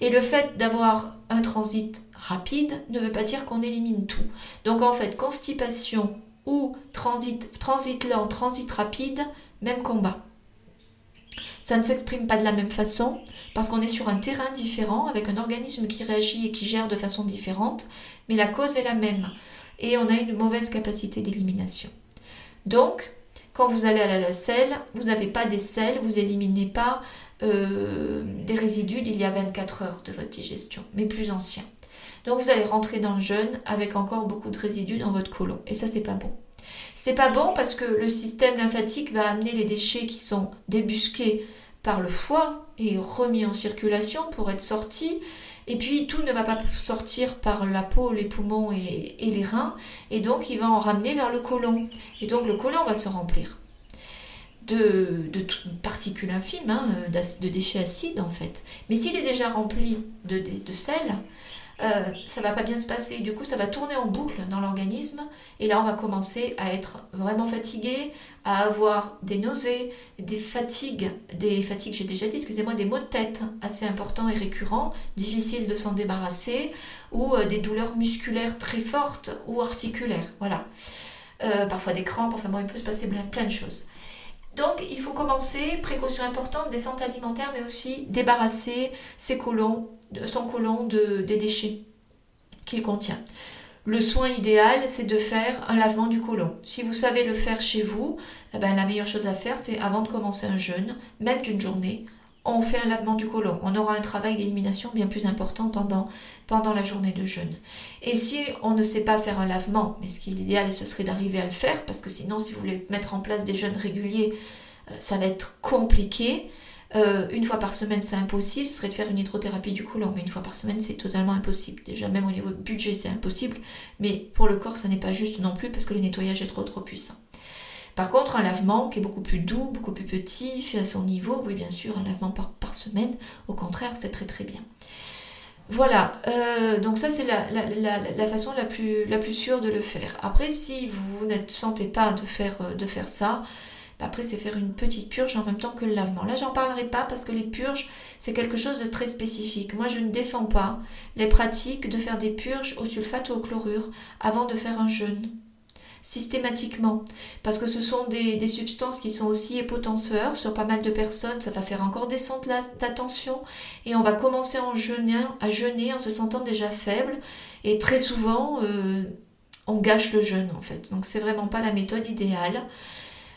Et le fait d'avoir un transit rapide ne veut pas dire qu'on élimine tout. Donc en fait, constipation ou transit, transit lent, transit rapide, même combat. Ça ne s'exprime pas de la même façon parce qu'on est sur un terrain différent avec un organisme qui réagit et qui gère de façon différente, mais la cause est la même et on a une mauvaise capacité d'élimination. Donc, quand vous allez à la selle, vous n'avez pas des selles, vous éliminez pas euh, des résidus d'il y a 24 heures de votre digestion, mais plus anciens. Donc vous allez rentrer dans le jeûne avec encore beaucoup de résidus dans votre côlon. Et ça, c'est pas bon. C'est pas bon parce que le système lymphatique va amener les déchets qui sont débusqués par le foie et remis en circulation pour être sortis. Et puis tout ne va pas sortir par la peau, les poumons et, les reins. Et donc il va en ramener vers le côlon. Et donc le côlon va se remplir de, de particules infimes, hein, de déchets acides en fait. Mais s'il est déjà rempli de, de sel, euh, ça va pas bien se passer. Du coup, ça va tourner en boucle dans l'organisme. Et là, on va commencer à être vraiment fatigué, à avoir des nausées, des fatigues, des fatigues, j'ai déjà dit, excusez-moi, des maux de tête assez importants et récurrents, difficiles de s'en débarrasser, ou euh, des douleurs musculaires très fortes ou articulaires. Voilà. Euh, parfois des crampes, enfin bon, il peut se passer plein, plein de choses. Donc, il faut commencer, précaution importante, descente alimentaire, mais aussi débarrasser ses colons son côlon de, des déchets qu'il contient. Le soin idéal, c'est de faire un lavement du côlon. Si vous savez le faire chez vous, eh ben, la meilleure chose à faire, c'est avant de commencer un jeûne, même d'une journée, on fait un lavement du côlon. On aura un travail d'élimination bien plus important pendant, la journée de jeûne. Et si on ne sait pas faire un lavement, mais ce qui est idéal, ce serait d'arriver à le faire, parce que sinon, si vous voulez mettre en place des jeûnes réguliers, euh, ça va être compliqué. Euh, une fois par semaine, c'est impossible. Ce serait de faire une hydrothérapie du côlon, mais une fois par semaine, c'est totalement impossible. Déjà, même au niveau budget, c'est impossible. Mais pour le corps, ça n'est pas juste non plus parce que le nettoyage est trop trop puissant. Par contre, un lavement qui est beaucoup plus doux, beaucoup plus petit, fait à son niveau, oui, bien sûr, un lavement par, semaine, au contraire, c'est très très bien. Voilà, euh, donc ça c'est la, façon la plus, sûre de le faire. Après, si vous ne sentez pas de faire, euh, de faire ça, après, c'est faire une petite purge en même temps que le lavement. Là, j'en parlerai pas parce que les purges, c'est quelque chose de très spécifique. Moi, je ne défends pas les pratiques de faire des purges au sulfate ou au chlorure avant de faire un jeûne systématiquement. Parce que ce sont des, substances qui sont aussi épotenseurs sur pas mal de personnes. Ça va faire encore descendre la, tension et on va commencer en jeûnant, à jeûner en se sentant déjà faible. Et très souvent, euh, on gâche le jeûne en fait. Donc c'est vraiment pas la méthode idéale.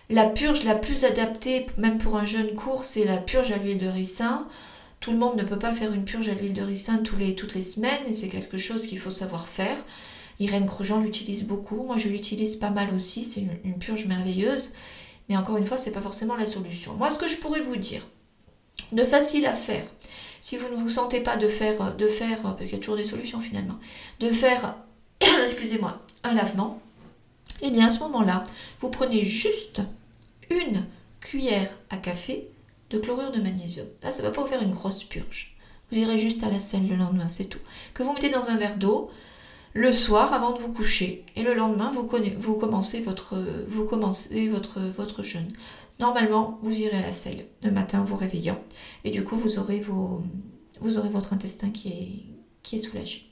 La purge la plus adaptée, même pour un jeune court, c'est la purge à l'huile de ricin. Tout le monde ne peut pas faire une purge à l'huile de ricin tous les, toutes les semaines et c'est quelque chose qu'il faut savoir faire. Irène Grosjean l'utilise beaucoup, moi je l'utilise pas mal aussi, c'est une, purge merveilleuse. Mais encore une fois, c'est pas forcément la solution. Moi, ce que je pourrais vous dire, de facile à faire, si vous ne vous sentez pas de faire, de faire, parce qu'il y a toujours des solutions finalement, de faire, <coughs> excusez-moi, un lavement, et eh bien à ce moment-là, vous prenez juste une cuillère à café de chlorure de magnésium. Là, ça ne va pas vous faire une grosse purge. Vous irez juste à la selle le lendemain, c'est tout. Que vous mettez dans un verre d'eau le soir avant de vous coucher. Et le lendemain, vous, commencez, votre, jeûne. Normalement, vous irez à la selle le matin en vous réveillant. Et du coup, vous aurez, votre intestin qui est, soulagé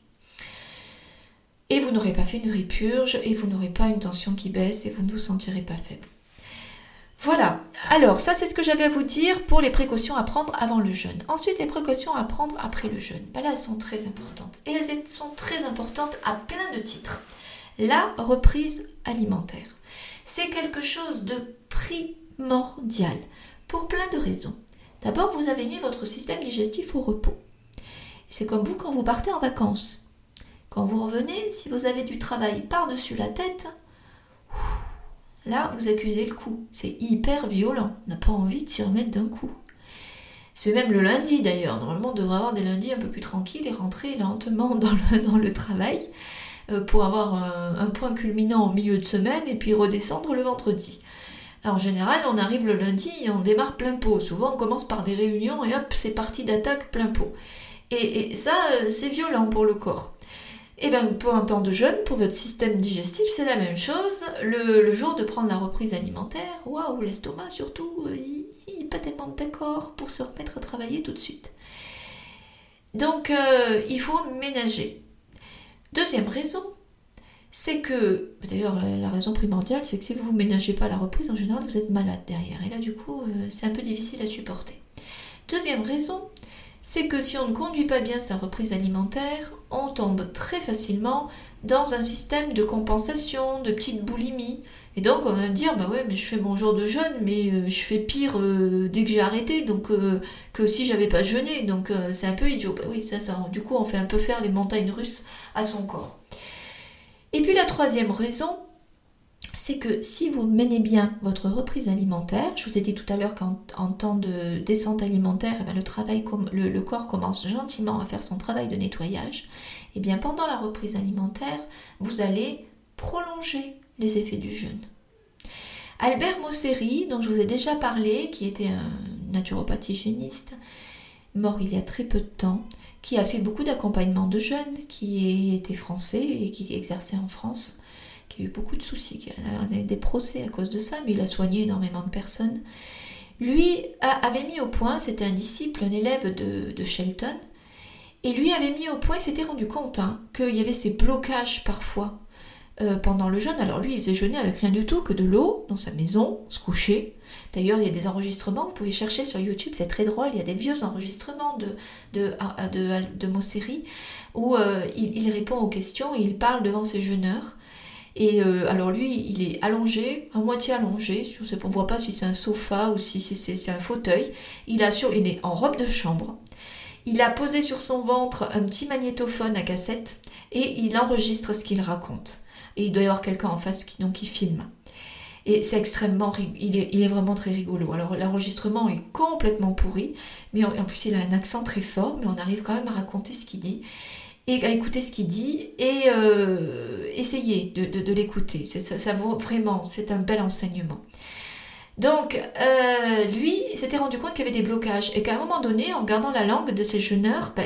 et vous n'aurez pas fait une répurge et vous n'aurez pas une tension qui baisse et vous ne vous sentirez pas faible. Voilà, alors ça c'est ce que j'avais à vous dire pour les précautions à prendre avant le jeûne. Ensuite, les précautions à prendre après le jeûne. Ben là, elles sont très importantes. Et elles sont très importantes à plein de titres. La reprise alimentaire. C'est quelque chose de primordial pour plein de raisons. D'abord, vous avez mis votre système digestif au repos. C'est comme vous quand vous partez en vacances. Quand vous revenez, si vous avez du travail par-dessus la tête, là, vous accusez le coup. C'est hyper violent. On n'a pas envie de s'y remettre d'un coup. C'est même le lundi d'ailleurs. Normalement, on devrait avoir des lundis un peu plus tranquilles et rentrer lentement <laughs> dans le, travail euh, pour avoir un, point culminant au milieu de semaine et puis redescendre le vendredi. en général, on arrive le lundi et on démarre plein pot. Souvent, on commence par des réunions et hop, c'est parti d'attaque plein pot. et ça, euh, c'est violent pour le corps. Et eh bien pour un temps de jeûne, pour votre système digestif, c'est la même chose. Le, jour de prendre la reprise alimentaire, waouh, l'estomac surtout, il, pas tellement d'accord pour se remettre à travailler tout de suite. Donc, euh, il faut ménager. Deuxième raison, c'est que, d'ailleurs, la raison primordiale, c'est que si vous ne ménagez pas la reprise, en général, vous êtes malade derrière. Et là, du coup, euh, c'est un peu difficile à supporter. Deuxième raison, c'est que si on ne conduit pas bien sa reprise alimentaire, on tombe très facilement dans un système de compensation, de petite boulimie. Et donc on va me dire, bah ouais, mais je fais mon jour de jeûne, mais euh, je fais pire euh, dès que j'ai arrêté, donc euh, que si j'avais pas jeûné, donc c'est un peu idiot. Bah oui, ça, ça, du coup, on fait un peu faire les montagnes russes à son corps. Et puis la troisième raison, c'est que si vous menez bien votre reprise alimentaire, je vous ai dit tout à l'heure qu'en temps de descente alimentaire, eh bien, le, corps commence gentiment à faire son travail de nettoyage, et eh bien pendant la reprise alimentaire, vous allez prolonger les effets du jeûne. Albert Mosseri, dont je vous ai déjà parlé, qui était un naturopathe hygiéniste, mort il y a très peu de temps, qui a fait beaucoup d'accompagnement de jeunes, qui était français et qui exerçait en France, qui a eu beaucoup de soucis, qui a des procès à cause de ça, mais il a soigné énormément de personnes. Lui avait mis au point, c'était un disciple, un élève de, Shelton, et lui avait mis au point, il s'était rendu compte hein, qu'il y avait ces blocages parfois euh, pendant le jeûne. Alors lui, il faisait jeûner avec rien du tout que de l'eau dans sa maison, se coucher. D'ailleurs, il y a des enregistrements, vous pouvez chercher sur YouTube, c'est très drôle, il y a des vieux enregistrements de, de, de, de, Mosseri où euh, il, répond aux questions il parle devant ses jeûneurs. Et euh, alors lui, il est allongé, à moitié allongé, on ne voit pas si c'est un sofa ou si c'est un fauteuil. Il, a sur, est en robe de chambre. Il a posé sur son ventre un petit magnétophone à cassette et il enregistre ce qu'il raconte. Et il doit y avoir quelqu'un en face qui, donc, qui filme. Et c'est extrêmement, il est, il est, vraiment très rigolo. Alors l'enregistrement est complètement pourri, mais en, plus il a un accent très fort, mais on arrive quand même à raconter ce qu'il dit et à écouter ce qu'il dit et euh, essayer de, l'écouter. Ça, ça, vaut vraiment, c'est un bel enseignement. Donc, euh, lui, s'était rendu compte qu'il y avait des blocages et qu'à un moment donné, en regardant la langue de ses jeûneurs, ben,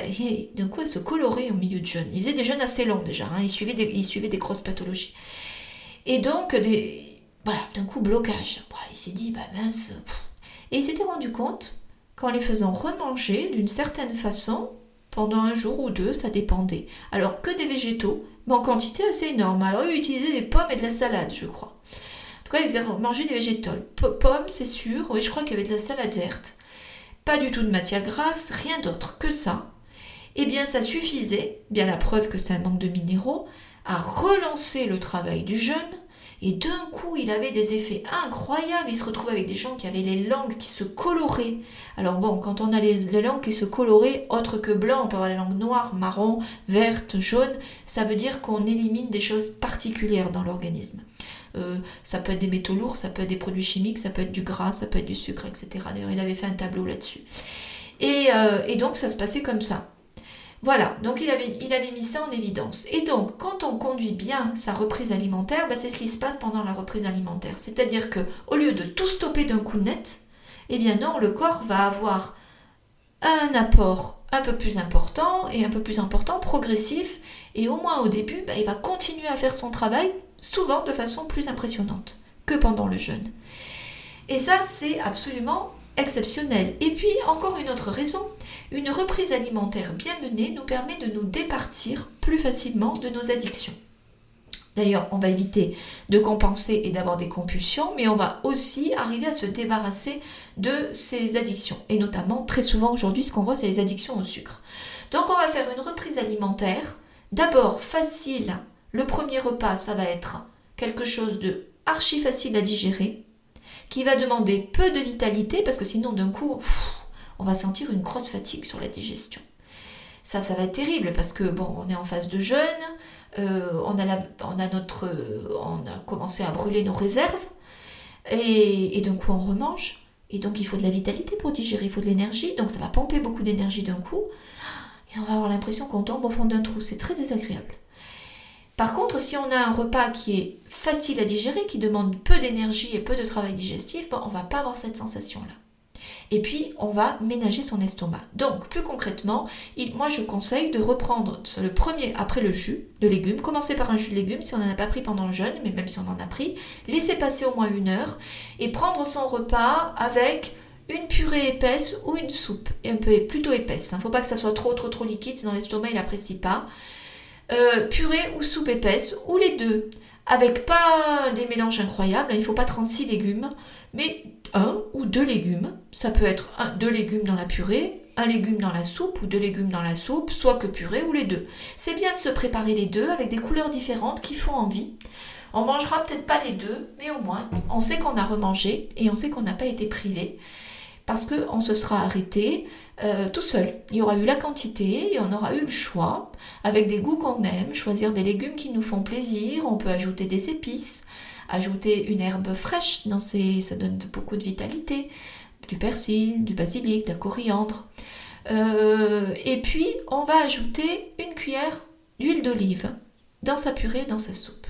d'un coup, elle se colorait au milieu de jeûne. Il faisait des jeûnes assez longs déjà, hein. il, suivait des, des grosses pathologies. Et donc, des, voilà, d'un coup, blocage. il s'est dit, bah mince. Et il s'était rendu compte qu'en les faisant remanger d'une certaine façon, pendant un jour ou deux, ça dépendait. Alors que des végétaux, mais en quantité assez énorme. Alors eux utilisaient des pommes et de la salade, je crois. En tout cas, ils faisaient manger des végétaux. Pommes, c'est sûr. Oui, je crois qu'il y avait de la salade verte. Pas du tout de matière grasse, rien d'autre que ça. Eh bien, ça suffisait, bien la preuve que c'est un manque de minéraux, à relancer le travail du jeûne et d'un coup, il avait des effets incroyables. Il se retrouvait avec des gens qui avaient les langues qui se coloraient. Alors bon, quand on a les, langues qui se coloraient, autre que blanc, on peut avoir la langue noire, marron, verte, jaune, ça veut dire qu'on élimine des choses particulières dans l'organisme. Euh, ça peut être des métaux lourds, ça peut être des produits chimiques, ça peut être du gras, ça peut être du sucre, etc. D'ailleurs, il avait fait un tableau là-dessus. Et, euh, et donc, ça se passait comme ça. Voilà, donc il avait, il avait mis ça en évidence. Et donc, quand on conduit bien sa reprise alimentaire, bah, c'est ce qui se passe pendant la reprise alimentaire. C'est-à-dire que au lieu de tout stopper d'un coup net, eh bien non, le corps va avoir un apport un peu plus important et un peu plus important, progressif, et au moins au début, bah, il va continuer à faire son travail, souvent de façon plus impressionnante que pendant le jeûne. Et ça, c'est absolument exceptionnel. Et puis, encore une autre raison, une reprise alimentaire bien menée nous permet de nous départir plus facilement de nos addictions. D'ailleurs, on va éviter de compenser et d'avoir des compulsions, mais on va aussi arriver à se débarrasser de ces addictions. Et notamment, très souvent aujourd'hui, ce qu'on voit, c'est les addictions au sucre. Donc, on va faire une reprise alimentaire. D'abord, facile. Le premier repas, ça va être quelque chose de archi facile à digérer, qui va demander peu de vitalité, parce que sinon, d'un coup, on va sentir une grosse fatigue sur la digestion. Ça, ça va être terrible parce que bon, on est en phase de jeûne, euh, notre, on a commencé à brûler nos réserves et, et d'un coup on remange. Et donc il faut de la vitalité pour digérer, il faut de l'énergie, donc ça va pomper beaucoup d'énergie d'un coup. Et on va avoir l'impression qu'on tombe au fond d'un trou. C'est très désagréable. Par contre, si on a un repas qui est facile à digérer, qui demande peu d'énergie et peu de travail digestif, on ne va pas avoir cette sensation-là. Et puis, on va ménager son estomac. Donc, plus concrètement, moi, je conseille de reprendre le premier après le jus de légumes. Commencer par un jus de légumes si on n'en a pas pris pendant le jeûne, mais même si on en a pris. Laisser passer au moins une heure et prendre son repas avec une purée épaisse ou une soupe, un peu plutôt épaisse. Il hein. ne faut pas que ça soit trop trop trop liquide, sinon l'estomac il n'apprécie pas. Euh, purée ou soupe épaisse, ou les deux, avec pas des mélanges incroyables, il ne faut pas 36 légumes, mais un ou deux légumes. Ça peut être un, deux légumes dans la purée, un légume dans la soupe ou deux légumes dans la soupe, soit que purée ou les deux. C'est bien de se préparer les deux avec des couleurs différentes qui font envie. On mangera peut-être pas les deux, mais au moins on sait qu'on a remangé et on sait qu'on n'a pas été privé parce qu'on se sera arrêté euh, tout seul. Il y aura eu la quantité et on aura eu le choix avec des goûts qu'on aime, choisir des légumes qui nous font plaisir, on peut ajouter des épices, ajouter une herbe fraîche dans ça donne beaucoup de vitalité, du persil, du basilic, de la coriandre. Euh, et puis on va ajouter une cuillère d'huile d'olive dans sa purée, dans sa soupe.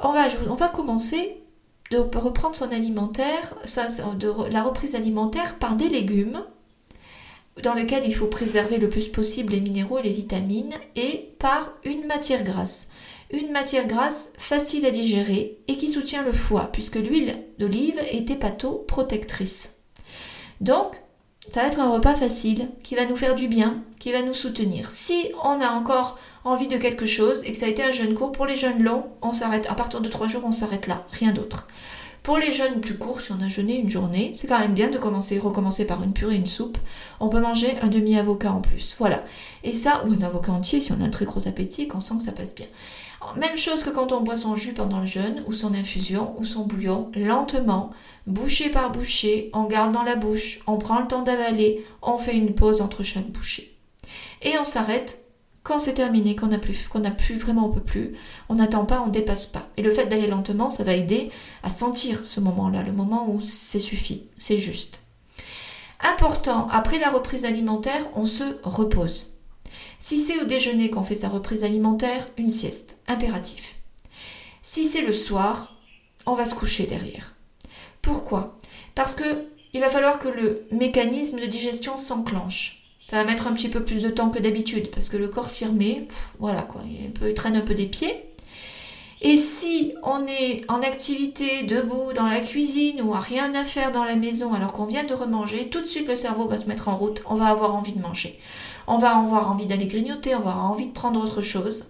On va, commencer de reprendre son alimentaire, la reprise alimentaire par des légumes dans lesquels il faut préserver le plus possible les minéraux et les vitamines et par une matière grasse. Une matière grasse facile à digérer et qui soutient le foie puisque l'huile d'olive est hépatoprotectrice. Donc, ça va être un repas facile qui va nous faire du bien, qui va nous soutenir. Si on a encore envie de quelque chose et que ça a été un jeûne court, pour les jeûnes longs, on s'arrête. À partir de trois jours, on s'arrête là, rien d'autre. Pour les jeûnes plus courts, si on a jeûné une journée, c'est quand même bien de commencer, recommencer par une purée, une soupe. On peut manger un demi-avocat en plus. Voilà. Et ça, ou un avocat entier si on a un très gros appétit qu'on sent que ça passe bien. Même chose que quand on boit son jus pendant le jeûne, ou son infusion, ou son bouillon, lentement, bouchée par bouchée, on garde dans la bouche, on prend le temps d'avaler, on fait une pause entre chaque bouchée. Et on s'arrête quand c'est terminé, qu'on a plus, qu'on a plus vraiment on peut plus, on n'attend pas, on dépasse pas. Et le fait d'aller lentement, ça va aider à sentir ce moment-là, le moment où c'est suffit, c'est juste. Important, après la reprise alimentaire, on se repose. Si c'est au déjeuner qu'on fait sa reprise alimentaire, une sieste, impératif. Si c'est le soir, on va se coucher derrière. Pourquoi? Parce que il va falloir que le mécanisme de digestion s'enclenche. Ça va mettre un petit peu plus de temps que d'habitude parce que le corps s'y remet. Voilà quoi, il, traîne un peu des pieds. Et si on est en activité debout dans la cuisine ou à rien à faire dans la maison alors qu'on vient de remanger, tout de suite le cerveau va se mettre en route, on va avoir envie de manger. On va avoir envie d'aller grignoter, on va avoir envie de prendre autre chose.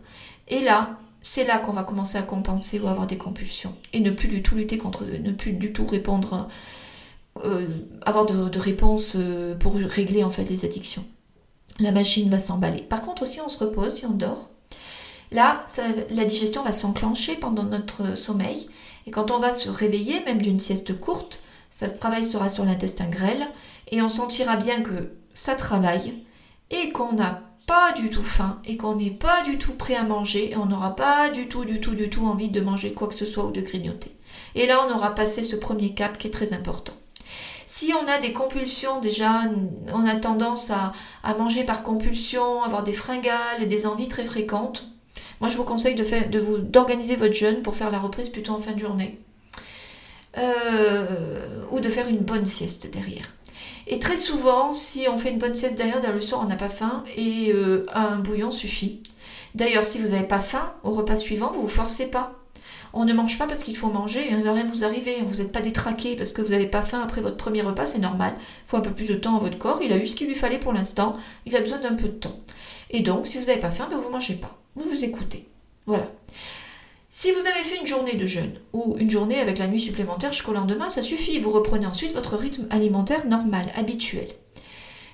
Et là, c'est là qu'on va commencer à compenser ou avoir des compulsions. Et ne plus du tout lutter contre, ne plus du tout répondre euh, avoir de, réponses euh, pour régler en fait les addictions. La machine va s'emballer. Par contre, si on se repose, si on dort, là, la digestion va s'enclencher pendant notre sommeil. Et quand on va se réveiller, même d'une sieste courte, ça se travail sera sur l'intestin grêle et on sentira bien que ça travaille et qu'on n'a pas du tout faim et qu'on n'est pas du tout prêt à manger et on n'aura pas du tout, du tout, du tout envie de manger quoi que ce soit ou de grignoter. Et là, on aura passé ce premier cap qui est très important. Si on a des compulsions, déjà, on a tendance à, manger par compulsion, avoir des fringales, des envies très fréquentes, moi je vous conseille de vous, d'organiser votre jeûne pour faire la reprise plutôt en fin de journée. Euh, ou de faire une bonne sieste derrière. Et très souvent, si on fait une bonne sieste derrière, le soir on n'a pas faim et euh, un bouillon suffit. D'ailleurs, si vous n'avez pas faim, au repas suivant, vous ne vous forcez pas. On ne mange pas parce qu'il faut manger et ne va rien vous arriver. Vous n'êtes pas détraqué parce que vous n'avez pas faim après votre premier repas, c'est normal. Il faut un peu plus de temps à votre corps. Il a eu ce qu'il lui fallait pour l'instant. Il a besoin d'un peu de temps. Et donc, si vous n'avez pas faim, ben vous ne mangez pas. Vous vous écoutez. Voilà. Si vous avez fait une journée de jeûne ou une journée avec la nuit supplémentaire jusqu'au lendemain, ça suffit. Vous reprenez ensuite votre rythme alimentaire normal, habituel.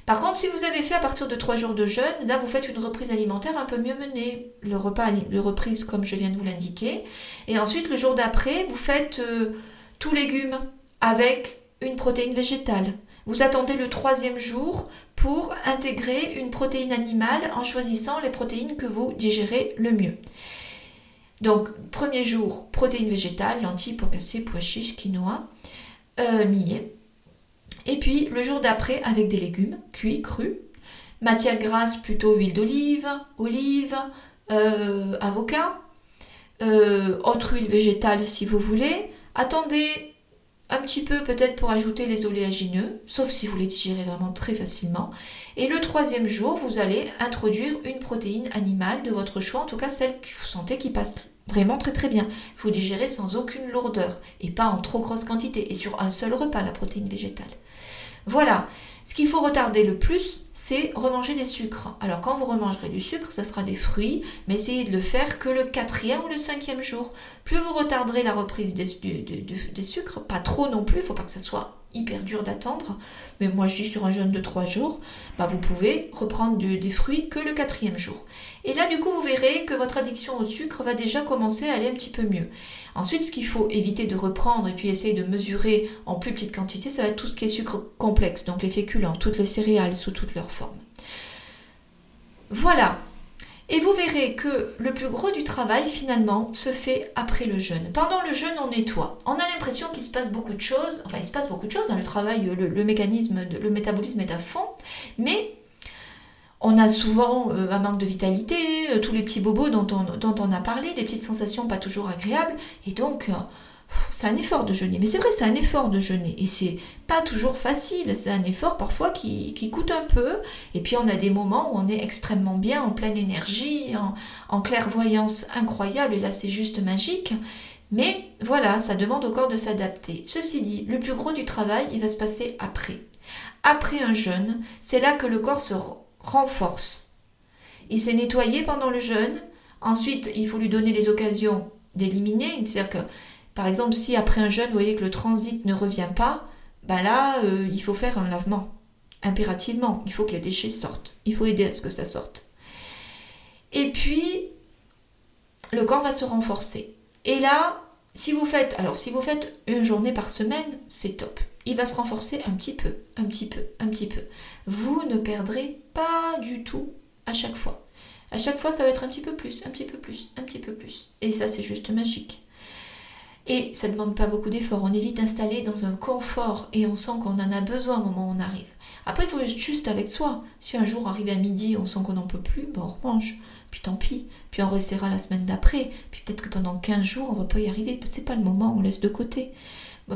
Par contre, si vous avez fait à partir de trois jours de jeûne, là vous faites une reprise alimentaire un peu mieux menée. Le repas, le reprise comme je viens de vous l'indiquer. Et ensuite, le jour d'après, vous faites euh, tout légumes avec une protéine végétale. Vous attendez le troisième jour pour intégrer une protéine animale en choisissant les protéines que vous digérez le mieux. Donc, premier jour, protéine végétale, lentilles, pois cassés, pois chiches, quinoa, euh, millet. Et puis le jour d'après avec des légumes cuits, crus. Matière grasse plutôt huile d'olive, olive, euh, avocat, euh, autre huile végétale si vous voulez. Attendez un petit peu peut-être pour ajouter les oléagineux, sauf si vous les digérez vraiment très facilement. Et le troisième jour, vous allez introduire une protéine animale de votre choix, en tout cas celle que vous sentez qui passe Vraiment très très bien. Il faut digérer sans aucune lourdeur et pas en trop grosse quantité et sur un seul repas la protéine végétale. Voilà. Ce qu'il faut retarder le plus, c'est remanger des sucres. Alors quand vous remangerez du sucre, ça sera des fruits, mais essayez de le faire que le quatrième ou le cinquième jour. Plus vous retarderez la reprise des, sucres, pas trop non plus, il ne faut pas que ça soit hyper dur d'attendre, mais moi je dis sur un jeûne de 3 jours, bah vous pouvez reprendre des fruits que le quatrième jour. Et là du coup vous verrez que votre addiction au sucre va déjà commencer à aller un petit peu mieux. Ensuite ce qu'il faut éviter de reprendre et puis essayer de mesurer en plus petite quantité, ça va être tout ce qui est sucre complexe, donc les féculents, toutes les céréales sous toutes leurs formes. Voilà, et vous verrez que le plus gros du travail, finalement, se fait après le jeûne. Pendant le jeûne, on nettoie. On a l'impression qu'il se passe beaucoup de choses. Enfin, il se passe beaucoup de choses dans le travail. Le, mécanisme, le métabolisme est à fond. Mais on a souvent euh, un manque de vitalité, euh, tous les petits bobos dont on, a parlé, les petites sensations pas toujours agréables. Et donc, c'est un effort de jeûner. Mais c'est vrai, c'est un effort de jeûner. Et c'est pas toujours facile. C'est un effort parfois qui, coûte un peu. Et puis on a des moments où on est extrêmement bien, en pleine énergie, en, clairvoyance incroyable. Et là, c'est juste magique. Mais voilà, ça demande au corps de s'adapter. Ceci dit, le plus gros du travail, il va se passer après. Après un jeûne, c'est là que le corps se renforce. Il s'est nettoyé pendant le jeûne. Ensuite, il faut lui donner les occasions d'éliminer. C'est-à-dire que par exemple, si après un jeûne, vous voyez que le transit ne revient pas, bah là, euh, il faut faire un lavement. Impérativement, il faut que les déchets sortent. Il faut aider à ce que ça sorte. Et puis, le corps va se renforcer. Et là, si vous faites, alors si vous faites une journée par semaine, c'est top. Il va se renforcer un petit peu, un petit peu, un petit peu. Vous ne perdrez pas du tout à chaque fois. À chaque fois, ça va être un petit peu plus, un petit peu plus, un petit peu plus. Et ça, c'est juste magique. Et ça ne demande pas beaucoup d'efforts. On est vite installé dans un confort et on sent qu'on en a besoin au moment où on arrive. Après, il faut juste avec soi. Si un jour, arrivé à midi, on sent qu'on n'en peut plus, ben on remange. Puis tant pis. Puis on restera la semaine d'après. Puis peut-être que pendant 15 jours, on va pas y arriver. C'est pas le moment, on laisse de côté.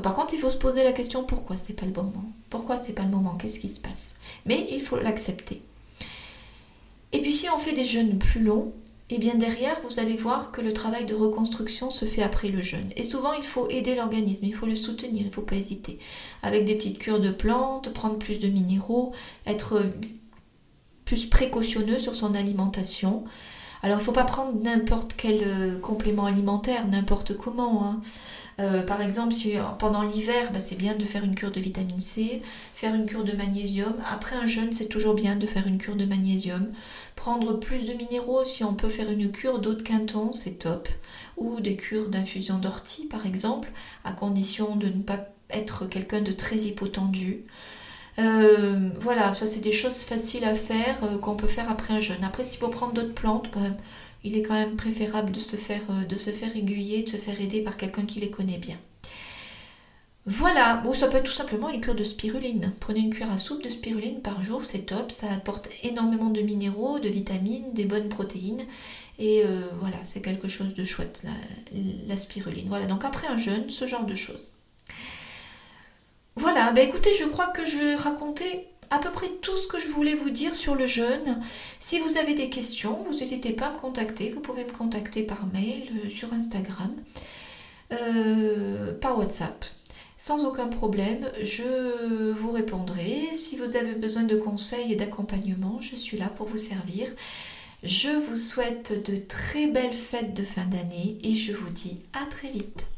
par contre, il faut se poser la question pourquoi c'est pas le bon moment? Pourquoi c'est pas le moment? Qu'est-ce qui se passe? Mais il faut l'accepter. Et puis si on fait des jeûnes plus longs, et bien derrière, vous allez voir que le travail de reconstruction se fait après le jeûne. Et souvent, il faut aider l'organisme, il faut le soutenir, il ne faut pas hésiter. Avec des petites cures de plantes, prendre plus de minéraux, être plus précautionneux sur son alimentation. Alors, il ne faut pas prendre n'importe quel euh, complément alimentaire, n'importe comment. Hein. Euh, par exemple, si pendant l'hiver, bah, c'est bien de faire une cure de vitamine C, faire une cure de magnésium. Après un jeûne, c'est toujours bien de faire une cure de magnésium. Prendre plus de minéraux, si on peut faire une cure d'eau de quinton, c'est top. Ou des cures d'infusion d'ortie, par exemple, à condition de ne pas être quelqu'un de très hypotendu. Euh, voilà, ça c'est des choses faciles à faire euh, qu'on peut faire après un jeûne. Après, s'il faut prendre d'autres plantes, bah, il est quand même préférable de se faire, euh, de se faire aiguiller, de se faire aider par quelqu'un qui les connaît bien. Voilà, bon, ça peut être tout simplement une cure de spiruline. Prenez une cure à soupe de spiruline par jour, c'est top, ça apporte énormément de minéraux, de vitamines, des bonnes protéines. Et euh, voilà, c'est quelque chose de chouette, la, spiruline. Voilà, donc après un jeûne, ce genre de choses. Voilà, ben écoutez, je crois que je racontais à peu près tout ce que je voulais vous dire sur le jeûne. Si vous avez des questions, vous n'hésitez pas à me contacter. Vous pouvez me contacter par mail, euh, sur Instagram, euh, par WhatsApp. Sans aucun problème, je vous répondrai. Si vous avez besoin de conseils et d'accompagnement, je suis là pour vous servir. Je vous souhaite de très belles fêtes de fin d'année et je vous dis à très vite.